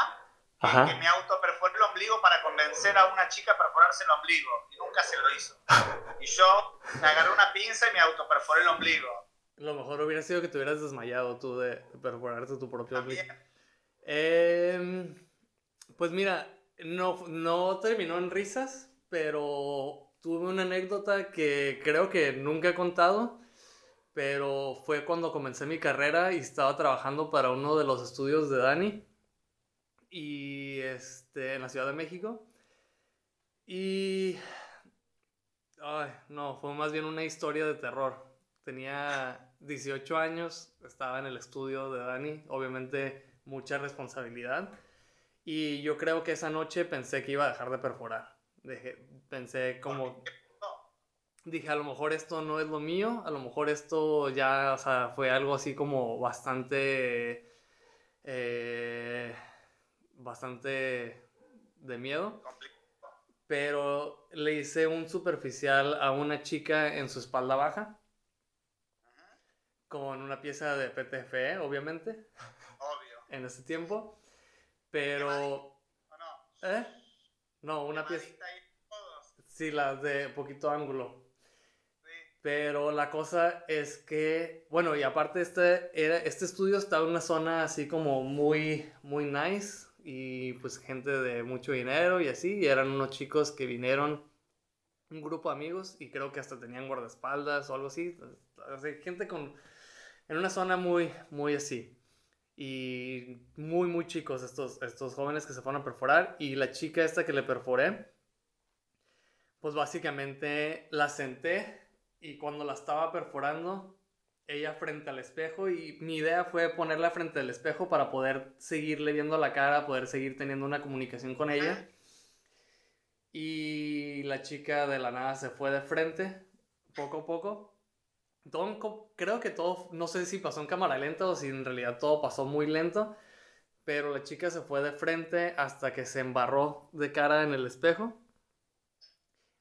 que, que me autoperforé el ombligo para convencer a una chica a perforarse el ombligo y nunca se lo hizo. Y yo me agarré una pinza y me autoperforé el ombligo. Lo mejor hubiera sido que te hubieras desmayado tú de, perforarte tu propio ombligo. Eh, pues mira, no, no terminó en risas, pero tuve una anécdota que creo que nunca he contado, pero fue cuando comencé mi carrera y estaba trabajando para uno de los estudios de Dani y este, en la Ciudad de México. Y... Ay, no, fue más bien una historia de terror. Tenía 18 años, estaba en el estudio de Dani, obviamente mucha responsabilidad. Y yo creo que esa noche pensé que iba a dejar de perforar. pensé como... Dije, a lo mejor esto no es lo mío, a lo mejor esto ya, o sea, fue algo así como bastante... Eh, bastante de miedo. Pero le hice un superficial a una chica en su espalda baja. Con una pieza de PTFE, obviamente. Obvio. En ese tiempo. Pero. no? ¿Eh? No, una pieza. Sí, las de poquito ángulo. Pero la cosa es que, bueno, y aparte este, era, este estudio estaba en una zona así como muy, muy nice y pues gente de mucho dinero y así, y eran unos chicos que vinieron, un grupo de amigos y creo que hasta tenían guardaespaldas o algo así, gente con, en una zona muy, muy así y muy, muy chicos estos, estos jóvenes que se fueron a perforar. Y la chica esta que le perforé, pues básicamente la senté y cuando la estaba perforando, ella frente al espejo y mi idea fue ponerla frente al espejo para poder seguirle viendo la cara, poder seguir teniendo una comunicación con ella. Y la chica de la nada se fue de frente, poco a poco creo que todo, no sé si pasó en cámara lenta o si en realidad todo pasó muy lento, pero la chica se fue de frente hasta que se embarró de cara en el espejo.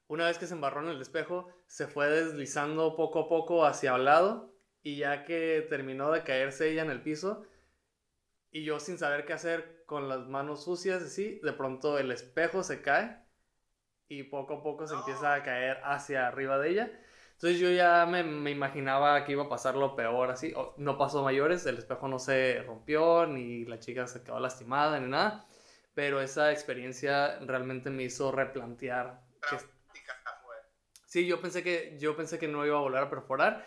Una vez que se embarró en el espejo, se fue deslizando poco a poco hacia el lado y ya que terminó de caerse ella en el piso y yo sin saber qué hacer con las manos sucias así, de pronto el espejo se cae y poco a poco se empieza a caer hacia arriba de ella entonces yo ya me, me, imaginaba que iba a pasar lo peor así. No pasó mayores, el espejo no se rompió, ni la chica se quedó lastimada, ni nada. Pero esa experiencia realmente me hizo replantear. Que... Sí, yo pensé, que, yo pensé que no iba a volver a perforar.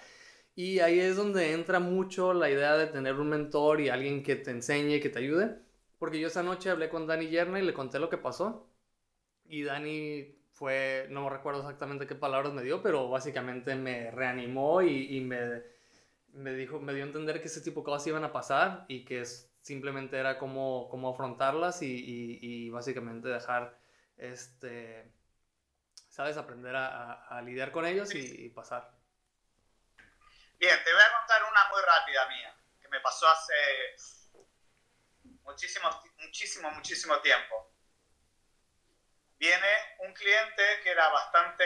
Y ahí es donde entra mucho la idea de tener un mentor y alguien que te enseñe, que te ayude. Porque yo esa noche hablé con Dani Yerna y le conté lo que pasó. Y Dani fue, no me recuerdo exactamente qué palabras me dio, pero básicamente me reanimó y, y me, me, dijo, me dio a entender que ese tipo de cosas iban a pasar y que simplemente era como, como afrontarlas y, y, y, básicamente dejar, este, ¿sabes? Aprender a, a, lidiar con ellos y, pasar. Bien, te voy a contar una muy rápida mía, que me pasó hace muchísimo, muchísimo, muchísimo tiempo viene un cliente que era bastante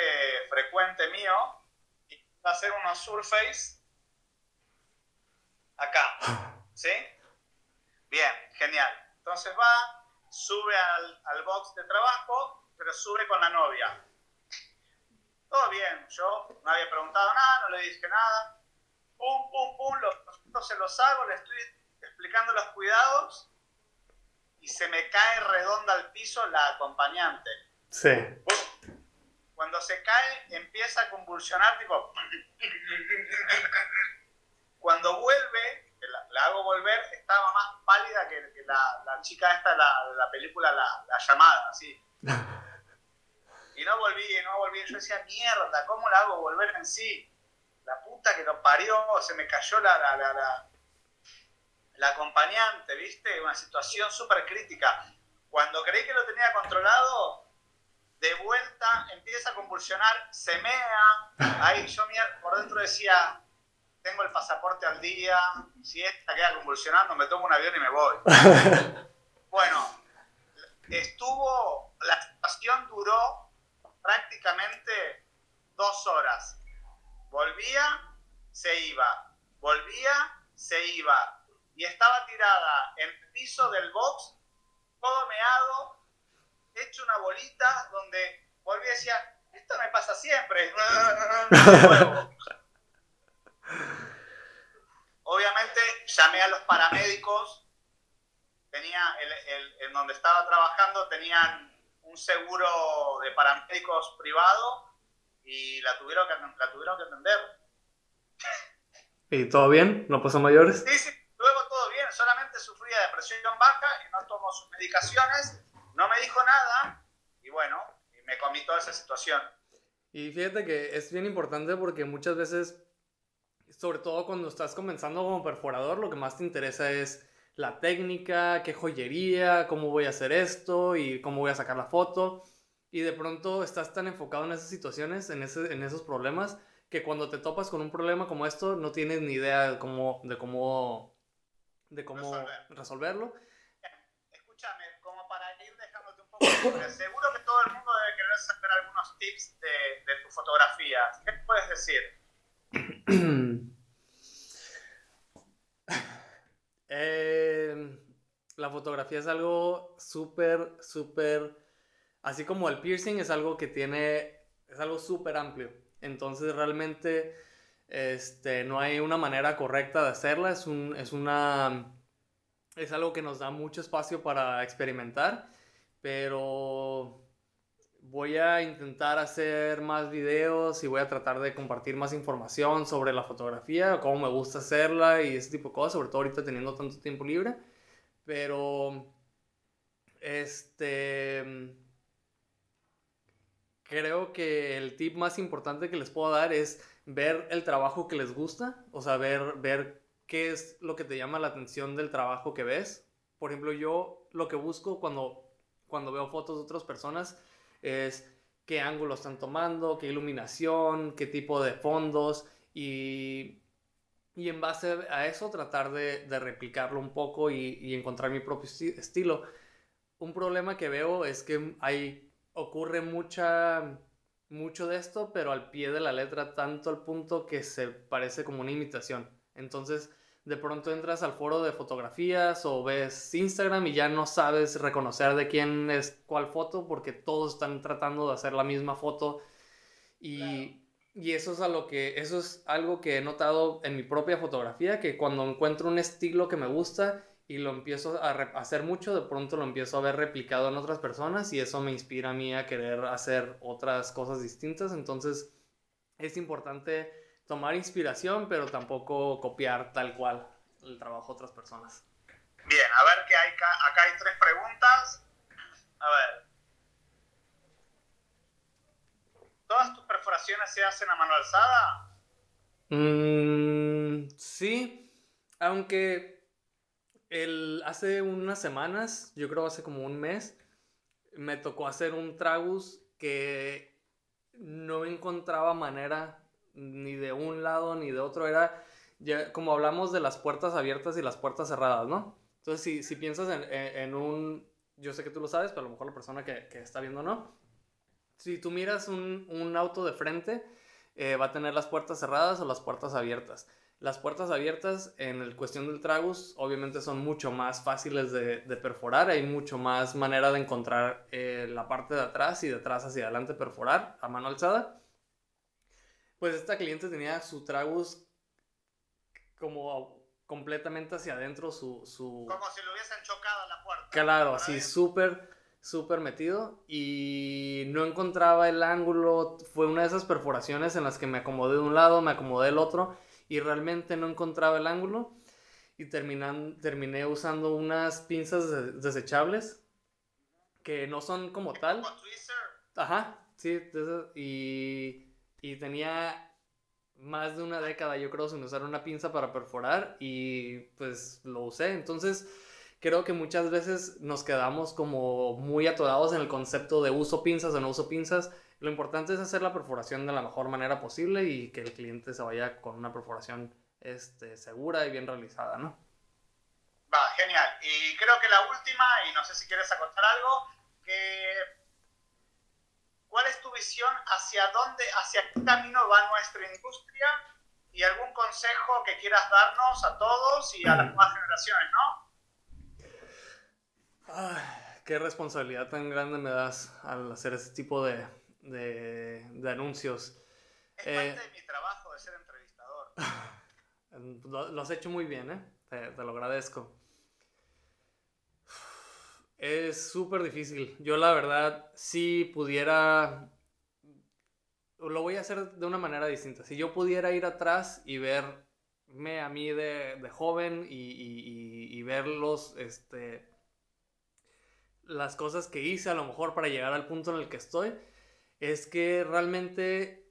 frecuente mío y va a hacer unos surface acá. (laughs) ¿Sí? Bien, genial. Entonces va, sube al, box de trabajo, pero sube con la novia. Todo bien, yo no había preguntado nada, no le dije nada. Pum, pum, pum, los, se los hago, le estoy explicando los cuidados y se me cae redonda al piso la acompañante. Sí. Cuando se cae, empieza a convulsionar, tipo. Cuando vuelve, la, hago volver, estaba más pálida que, la, la, chica esta de la, la, película la, la, llamada, así. (laughs) Y no volví, no volví. Yo decía, mierda, ¿cómo la hago volver en sí? La puta que lo parió, se me cayó la, la acompañante, ¿viste? Una situación súper crítica. Cuando creí que lo tenía controlado, de vuelta empieza a convulsionar, se mea. Ahí yo por dentro decía, tengo el pasaporte al día, si esta queda convulsionando, me tomo un avión y me voy. (laughs) bueno, estuvo, la situación duró prácticamente dos horas. Volvía, se iba, volvía, se iba. Y estaba tirada en el piso del box, todo meado, hecho una bolita donde volvía y decía, esto me pasa siempre. (laughs) Obviamente llamé a los paramédicos, tenía el, en donde estaba trabajando tenían un seguro de paramédicos privado y la tuvieron que, la tuvieron que atender. ¿Y todo bien? ¿No pasó mayores? Sí, sí, solamente sufría de presión baja y no tomó sus medicaciones, no me dijo nada y bueno, y me comí toda esa situación. Y fíjate que es bien importante porque muchas veces, sobre todo cuando estás comenzando como perforador, lo que más te interesa es la técnica, qué joyería, cómo voy a hacer esto y cómo voy a sacar la foto. Y de pronto estás tan enfocado en esas situaciones, en, ese, en esos problemas, que cuando te topas con un problema como esto, no tienes ni idea de cómo, de cómo, de cómo resolverlo. Escúchame, como para ir dejándote un poco seguro que todo el mundo debe querer saber algunos tips de, de tu fotografía. ¿Qué puedes decir? (clears throat) Eh, la fotografía es algo súper, súper, así como el piercing es algo que tiene, es algo súper amplio. Entonces realmente este, no hay una manera correcta de hacerla, es, un, es, una, es algo que nos da mucho espacio para experimentar, pero voy a intentar hacer más videos y voy a tratar de compartir más información sobre la fotografía, cómo me gusta hacerla y ese tipo de cosas, sobre todo ahorita teniendo tanto tiempo libre. Pero, este, creo que el tip más importante que les puedo dar es ver el trabajo que les gusta, o sea, ver, ver qué es lo que te llama la atención del trabajo que ves. Por ejemplo, yo lo que busco cuando, cuando veo fotos de otras personas, es qué ángulo están tomando, qué iluminación, qué tipo de fondos y, y en base a eso tratar de, de replicarlo un poco y, y, encontrar mi propio estilo. Un problema que veo es que hay, ocurre mucha, mucho de esto, pero al pie de la letra, tanto al punto que se parece como una imitación. Entonces, de pronto entras al foro de fotografías o ves Instagram y ya no sabes reconocer de quién es cuál foto porque todos están tratando de hacer la misma foto y, y eso es algo que eso es algo que he notado en mi propia fotografía que cuando encuentro un estilo que me gusta y lo empiezo a hacer mucho de pronto lo empiezo a ver replicado en otras personas y eso me inspira a mí a querer hacer otras cosas distintas entonces es importante tomar inspiración, pero tampoco copiar tal cual el trabajo de otras personas. Bien, a ver que hay acá hay tres preguntas. A ver. ¿Todas tus perforaciones se hacen a mano alzada? Mm, sí, aunque hace unas semanas, yo creo hace como un mes, me tocó hacer un tragus que no encontraba manera ni de un lado ni de otro, era ya, como hablamos de las puertas abiertas y las puertas cerradas, ¿no? Entonces, si, si piensas en, un, yo sé que tú lo sabes, pero a lo mejor la persona que, que está viendo no, si tú miras un, un auto de frente, eh, va a tener las puertas cerradas o las puertas abiertas. Las puertas abiertas en el cuestión del tragus obviamente son mucho más fáciles de, de perforar, hay mucho más manera de encontrar eh, la parte de atrás y de atrás hacia adelante perforar a mano alzada. Pues esta cliente tenía su tragus como completamente hacia adentro, su... su... Como si lo hubiesen chocado a la puerta. Claro, así súper, súper metido y no encontraba el ángulo. Fue una de esas perforaciones en las que me acomodé de un lado, me acomodé del otro y realmente no encontraba el ángulo. Y terminan, terminé usando unas pinzas desechables que no son como tal. Ajá, sí, y y tenía más de una década, yo creo, sin usar una pinza para perforar y pues lo usé. Entonces, creo que muchas veces nos quedamos como muy atorados en el concepto de uso pinzas o no uso pinzas. Lo importante es hacer la perforación de la mejor manera posible y que el cliente se vaya con una perforación este, segura y bien realizada, ¿no? Va, genial. Y creo que la última, y no sé si quieres acotar algo, que ¿cuál es tu visión hacia dónde, hacia qué camino va nuestra industria? Y algún consejo que quieras darnos a todos y a las nuevas generaciones, ¿no? Ay, qué responsabilidad tan grande me das al hacer este tipo de, de, de anuncios. Es parte de mi trabajo de ser entrevistador. (laughs) lo, has hecho muy bien, ¿eh? te lo agradezco. Es súper difícil. Yo la verdad, si pudiera, lo voy a hacer de una manera distinta. Si yo pudiera ir atrás y verme a mí de, joven y, y, verlos, este, las cosas que hice a lo mejor para llegar al punto en el que estoy, es que realmente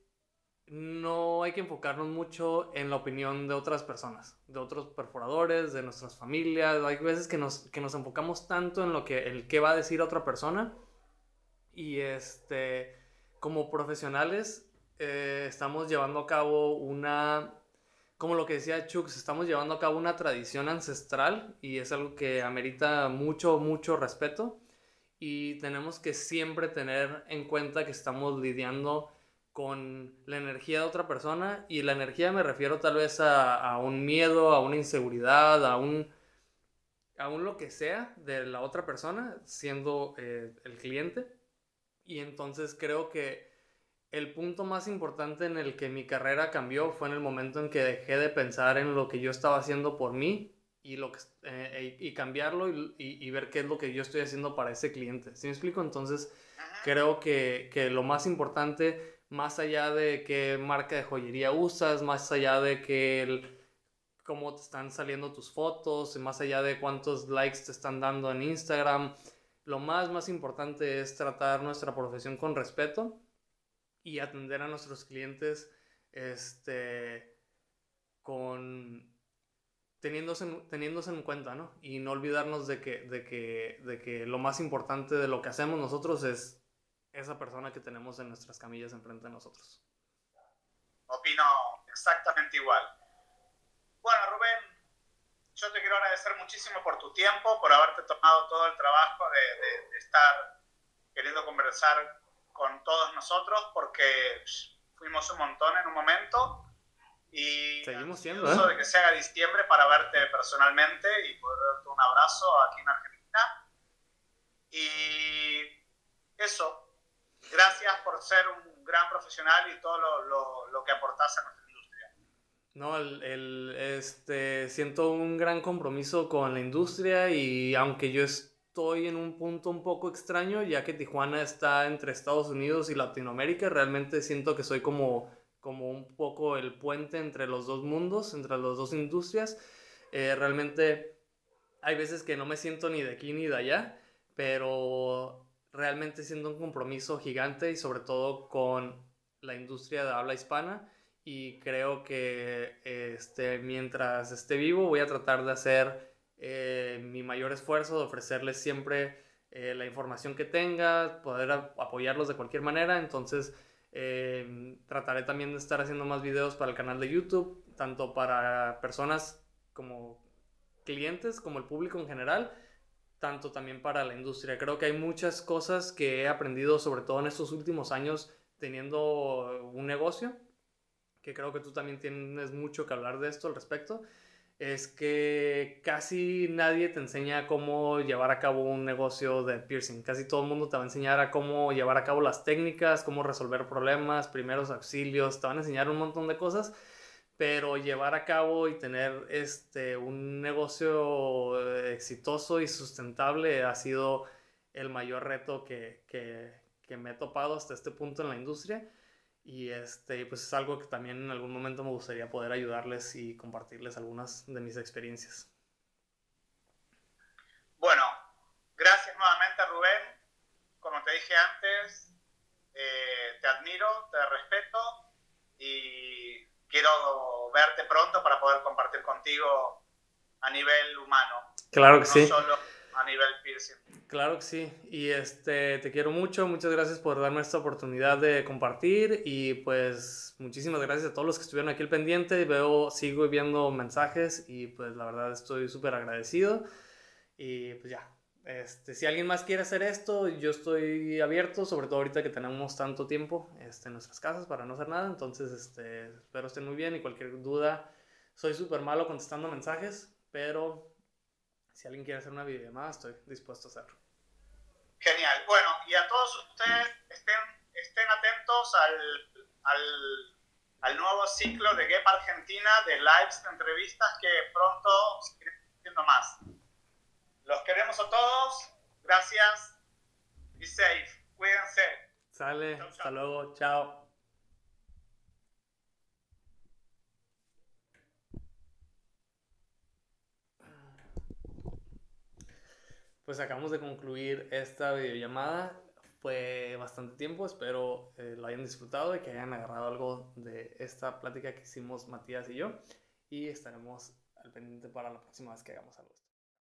no hay que enfocarnos mucho en la opinión de otras personas, de otros perforadores, de nuestras familias. Hay veces que nos, que nos enfocamos tanto en lo que el va a decir otra persona y este como profesionales eh, estamos llevando a cabo una como lo que decía Chux, estamos llevando a cabo una tradición ancestral y es algo que amerita mucho, mucho respeto y tenemos que siempre tener en cuenta que estamos lidiando con la energía de otra persona y la energía me refiero tal vez a, un miedo, a una inseguridad, a un, a un lo que sea de la otra persona siendo eh, el cliente. Y entonces creo que el punto más importante en el que mi carrera cambió fue en el momento en que dejé de pensar en lo que yo estaba haciendo por mí y, lo que, eh, y cambiarlo y, y, ver qué es lo que yo estoy haciendo para ese cliente. ¿Sí me explico? Entonces creo que, que lo más importante más allá de qué marca de joyería usas, más allá de que cómo te están saliendo tus fotos, más allá de cuántos likes te están dando en Instagram, lo más más importante es tratar nuestra profesión con respeto y atender a nuestros clientes este con teniéndose, teniéndose en cuenta, ¿no? Y no olvidarnos de que, de, que, de que lo más importante de lo que hacemos nosotros es esa persona que tenemos en nuestras camillas enfrente de nosotros. Opino exactamente igual. Bueno, Rubén, yo te quiero agradecer muchísimo por tu tiempo, por haberte tomado todo el trabajo de, estar queriendo conversar con todos nosotros, porque fuimos un montón en un momento y seguimos siendo ¿eh? de que se haga diciembre para verte personalmente y poder darte un abrazo aquí en Argentina. Y eso, gracias por ser un gran profesional y todo lo, lo, que aportas a nuestra industria. No, el, el, este, siento un gran compromiso con la industria y aunque yo estoy en un punto un poco extraño, ya que Tijuana está entre Estados Unidos y Latinoamérica, realmente siento que soy como, como un poco el puente entre los dos mundos, entre las dos industrias. Eh, realmente hay veces que no me siento ni de aquí ni de allá, pero realmente siendo un compromiso gigante y sobre todo con la industria de habla hispana y creo que este, mientras esté vivo voy a tratar de hacer eh, mi mayor esfuerzo, de ofrecerles siempre eh, la información que tenga, poder apoyarlos de cualquier manera, entonces eh, trataré también de estar haciendo más videos para el canal de YouTube, tanto para personas como clientes, como el público en general, tanto también para la industria. Creo que hay muchas cosas que he aprendido, sobre todo en estos últimos años, teniendo un negocio, que creo que tú también tienes mucho que hablar de esto al respecto, es que casi nadie te enseña cómo llevar a cabo un negocio de piercing. Casi todo el mundo te va a enseñar a cómo llevar a cabo las técnicas, cómo resolver problemas, primeros auxilios, te van a enseñar un montón de cosas pero llevar a cabo y tener este, un negocio eh, exitoso y sustentable ha sido el mayor reto que, que, que, me he topado hasta este punto en la industria y este, pues es algo que también en algún momento me gustaría poder ayudarles y compartirles algunas de mis experiencias. Bueno, gracias nuevamente Rubén. Como te dije antes, eh, te admiro, te respeto y quiero verte pronto para poder compartir contigo a nivel humano. Claro que no sí. solo a nivel piercing. Claro que sí. Y este, te quiero mucho. Muchas gracias por darme esta oportunidad de compartir. Y pues muchísimas gracias a todos los que estuvieron aquí al pendiente. Veo, sigo viendo mensajes y pues la verdad estoy súper agradecido. Y pues ya, este, si alguien más quiere hacer esto, yo estoy abierto, sobre todo ahorita que tenemos tanto tiempo este, en nuestras casas para no hacer nada. Entonces, este, espero estén muy bien y cualquier duda, soy súper malo contestando mensajes, pero si alguien quiere hacer una videollamada, estoy dispuesto a hacerlo. Genial. Bueno, y a todos ustedes estén, estén atentos al, al, al nuevo ciclo de GEP Argentina de lives, de entrevistas que pronto seguiremos haciendo más. Los queremos a todos. Gracias. Be safe. Cuídense. Sale. Chau, chau. Hasta luego. Chao. Pues acabamos de concluir esta videollamada. Fue bastante tiempo, espero eh, lo hayan disfrutado y que hayan agarrado algo de esta plática que hicimos Matías y yo. Y estaremos al pendiente para la próxima vez que hagamos algo.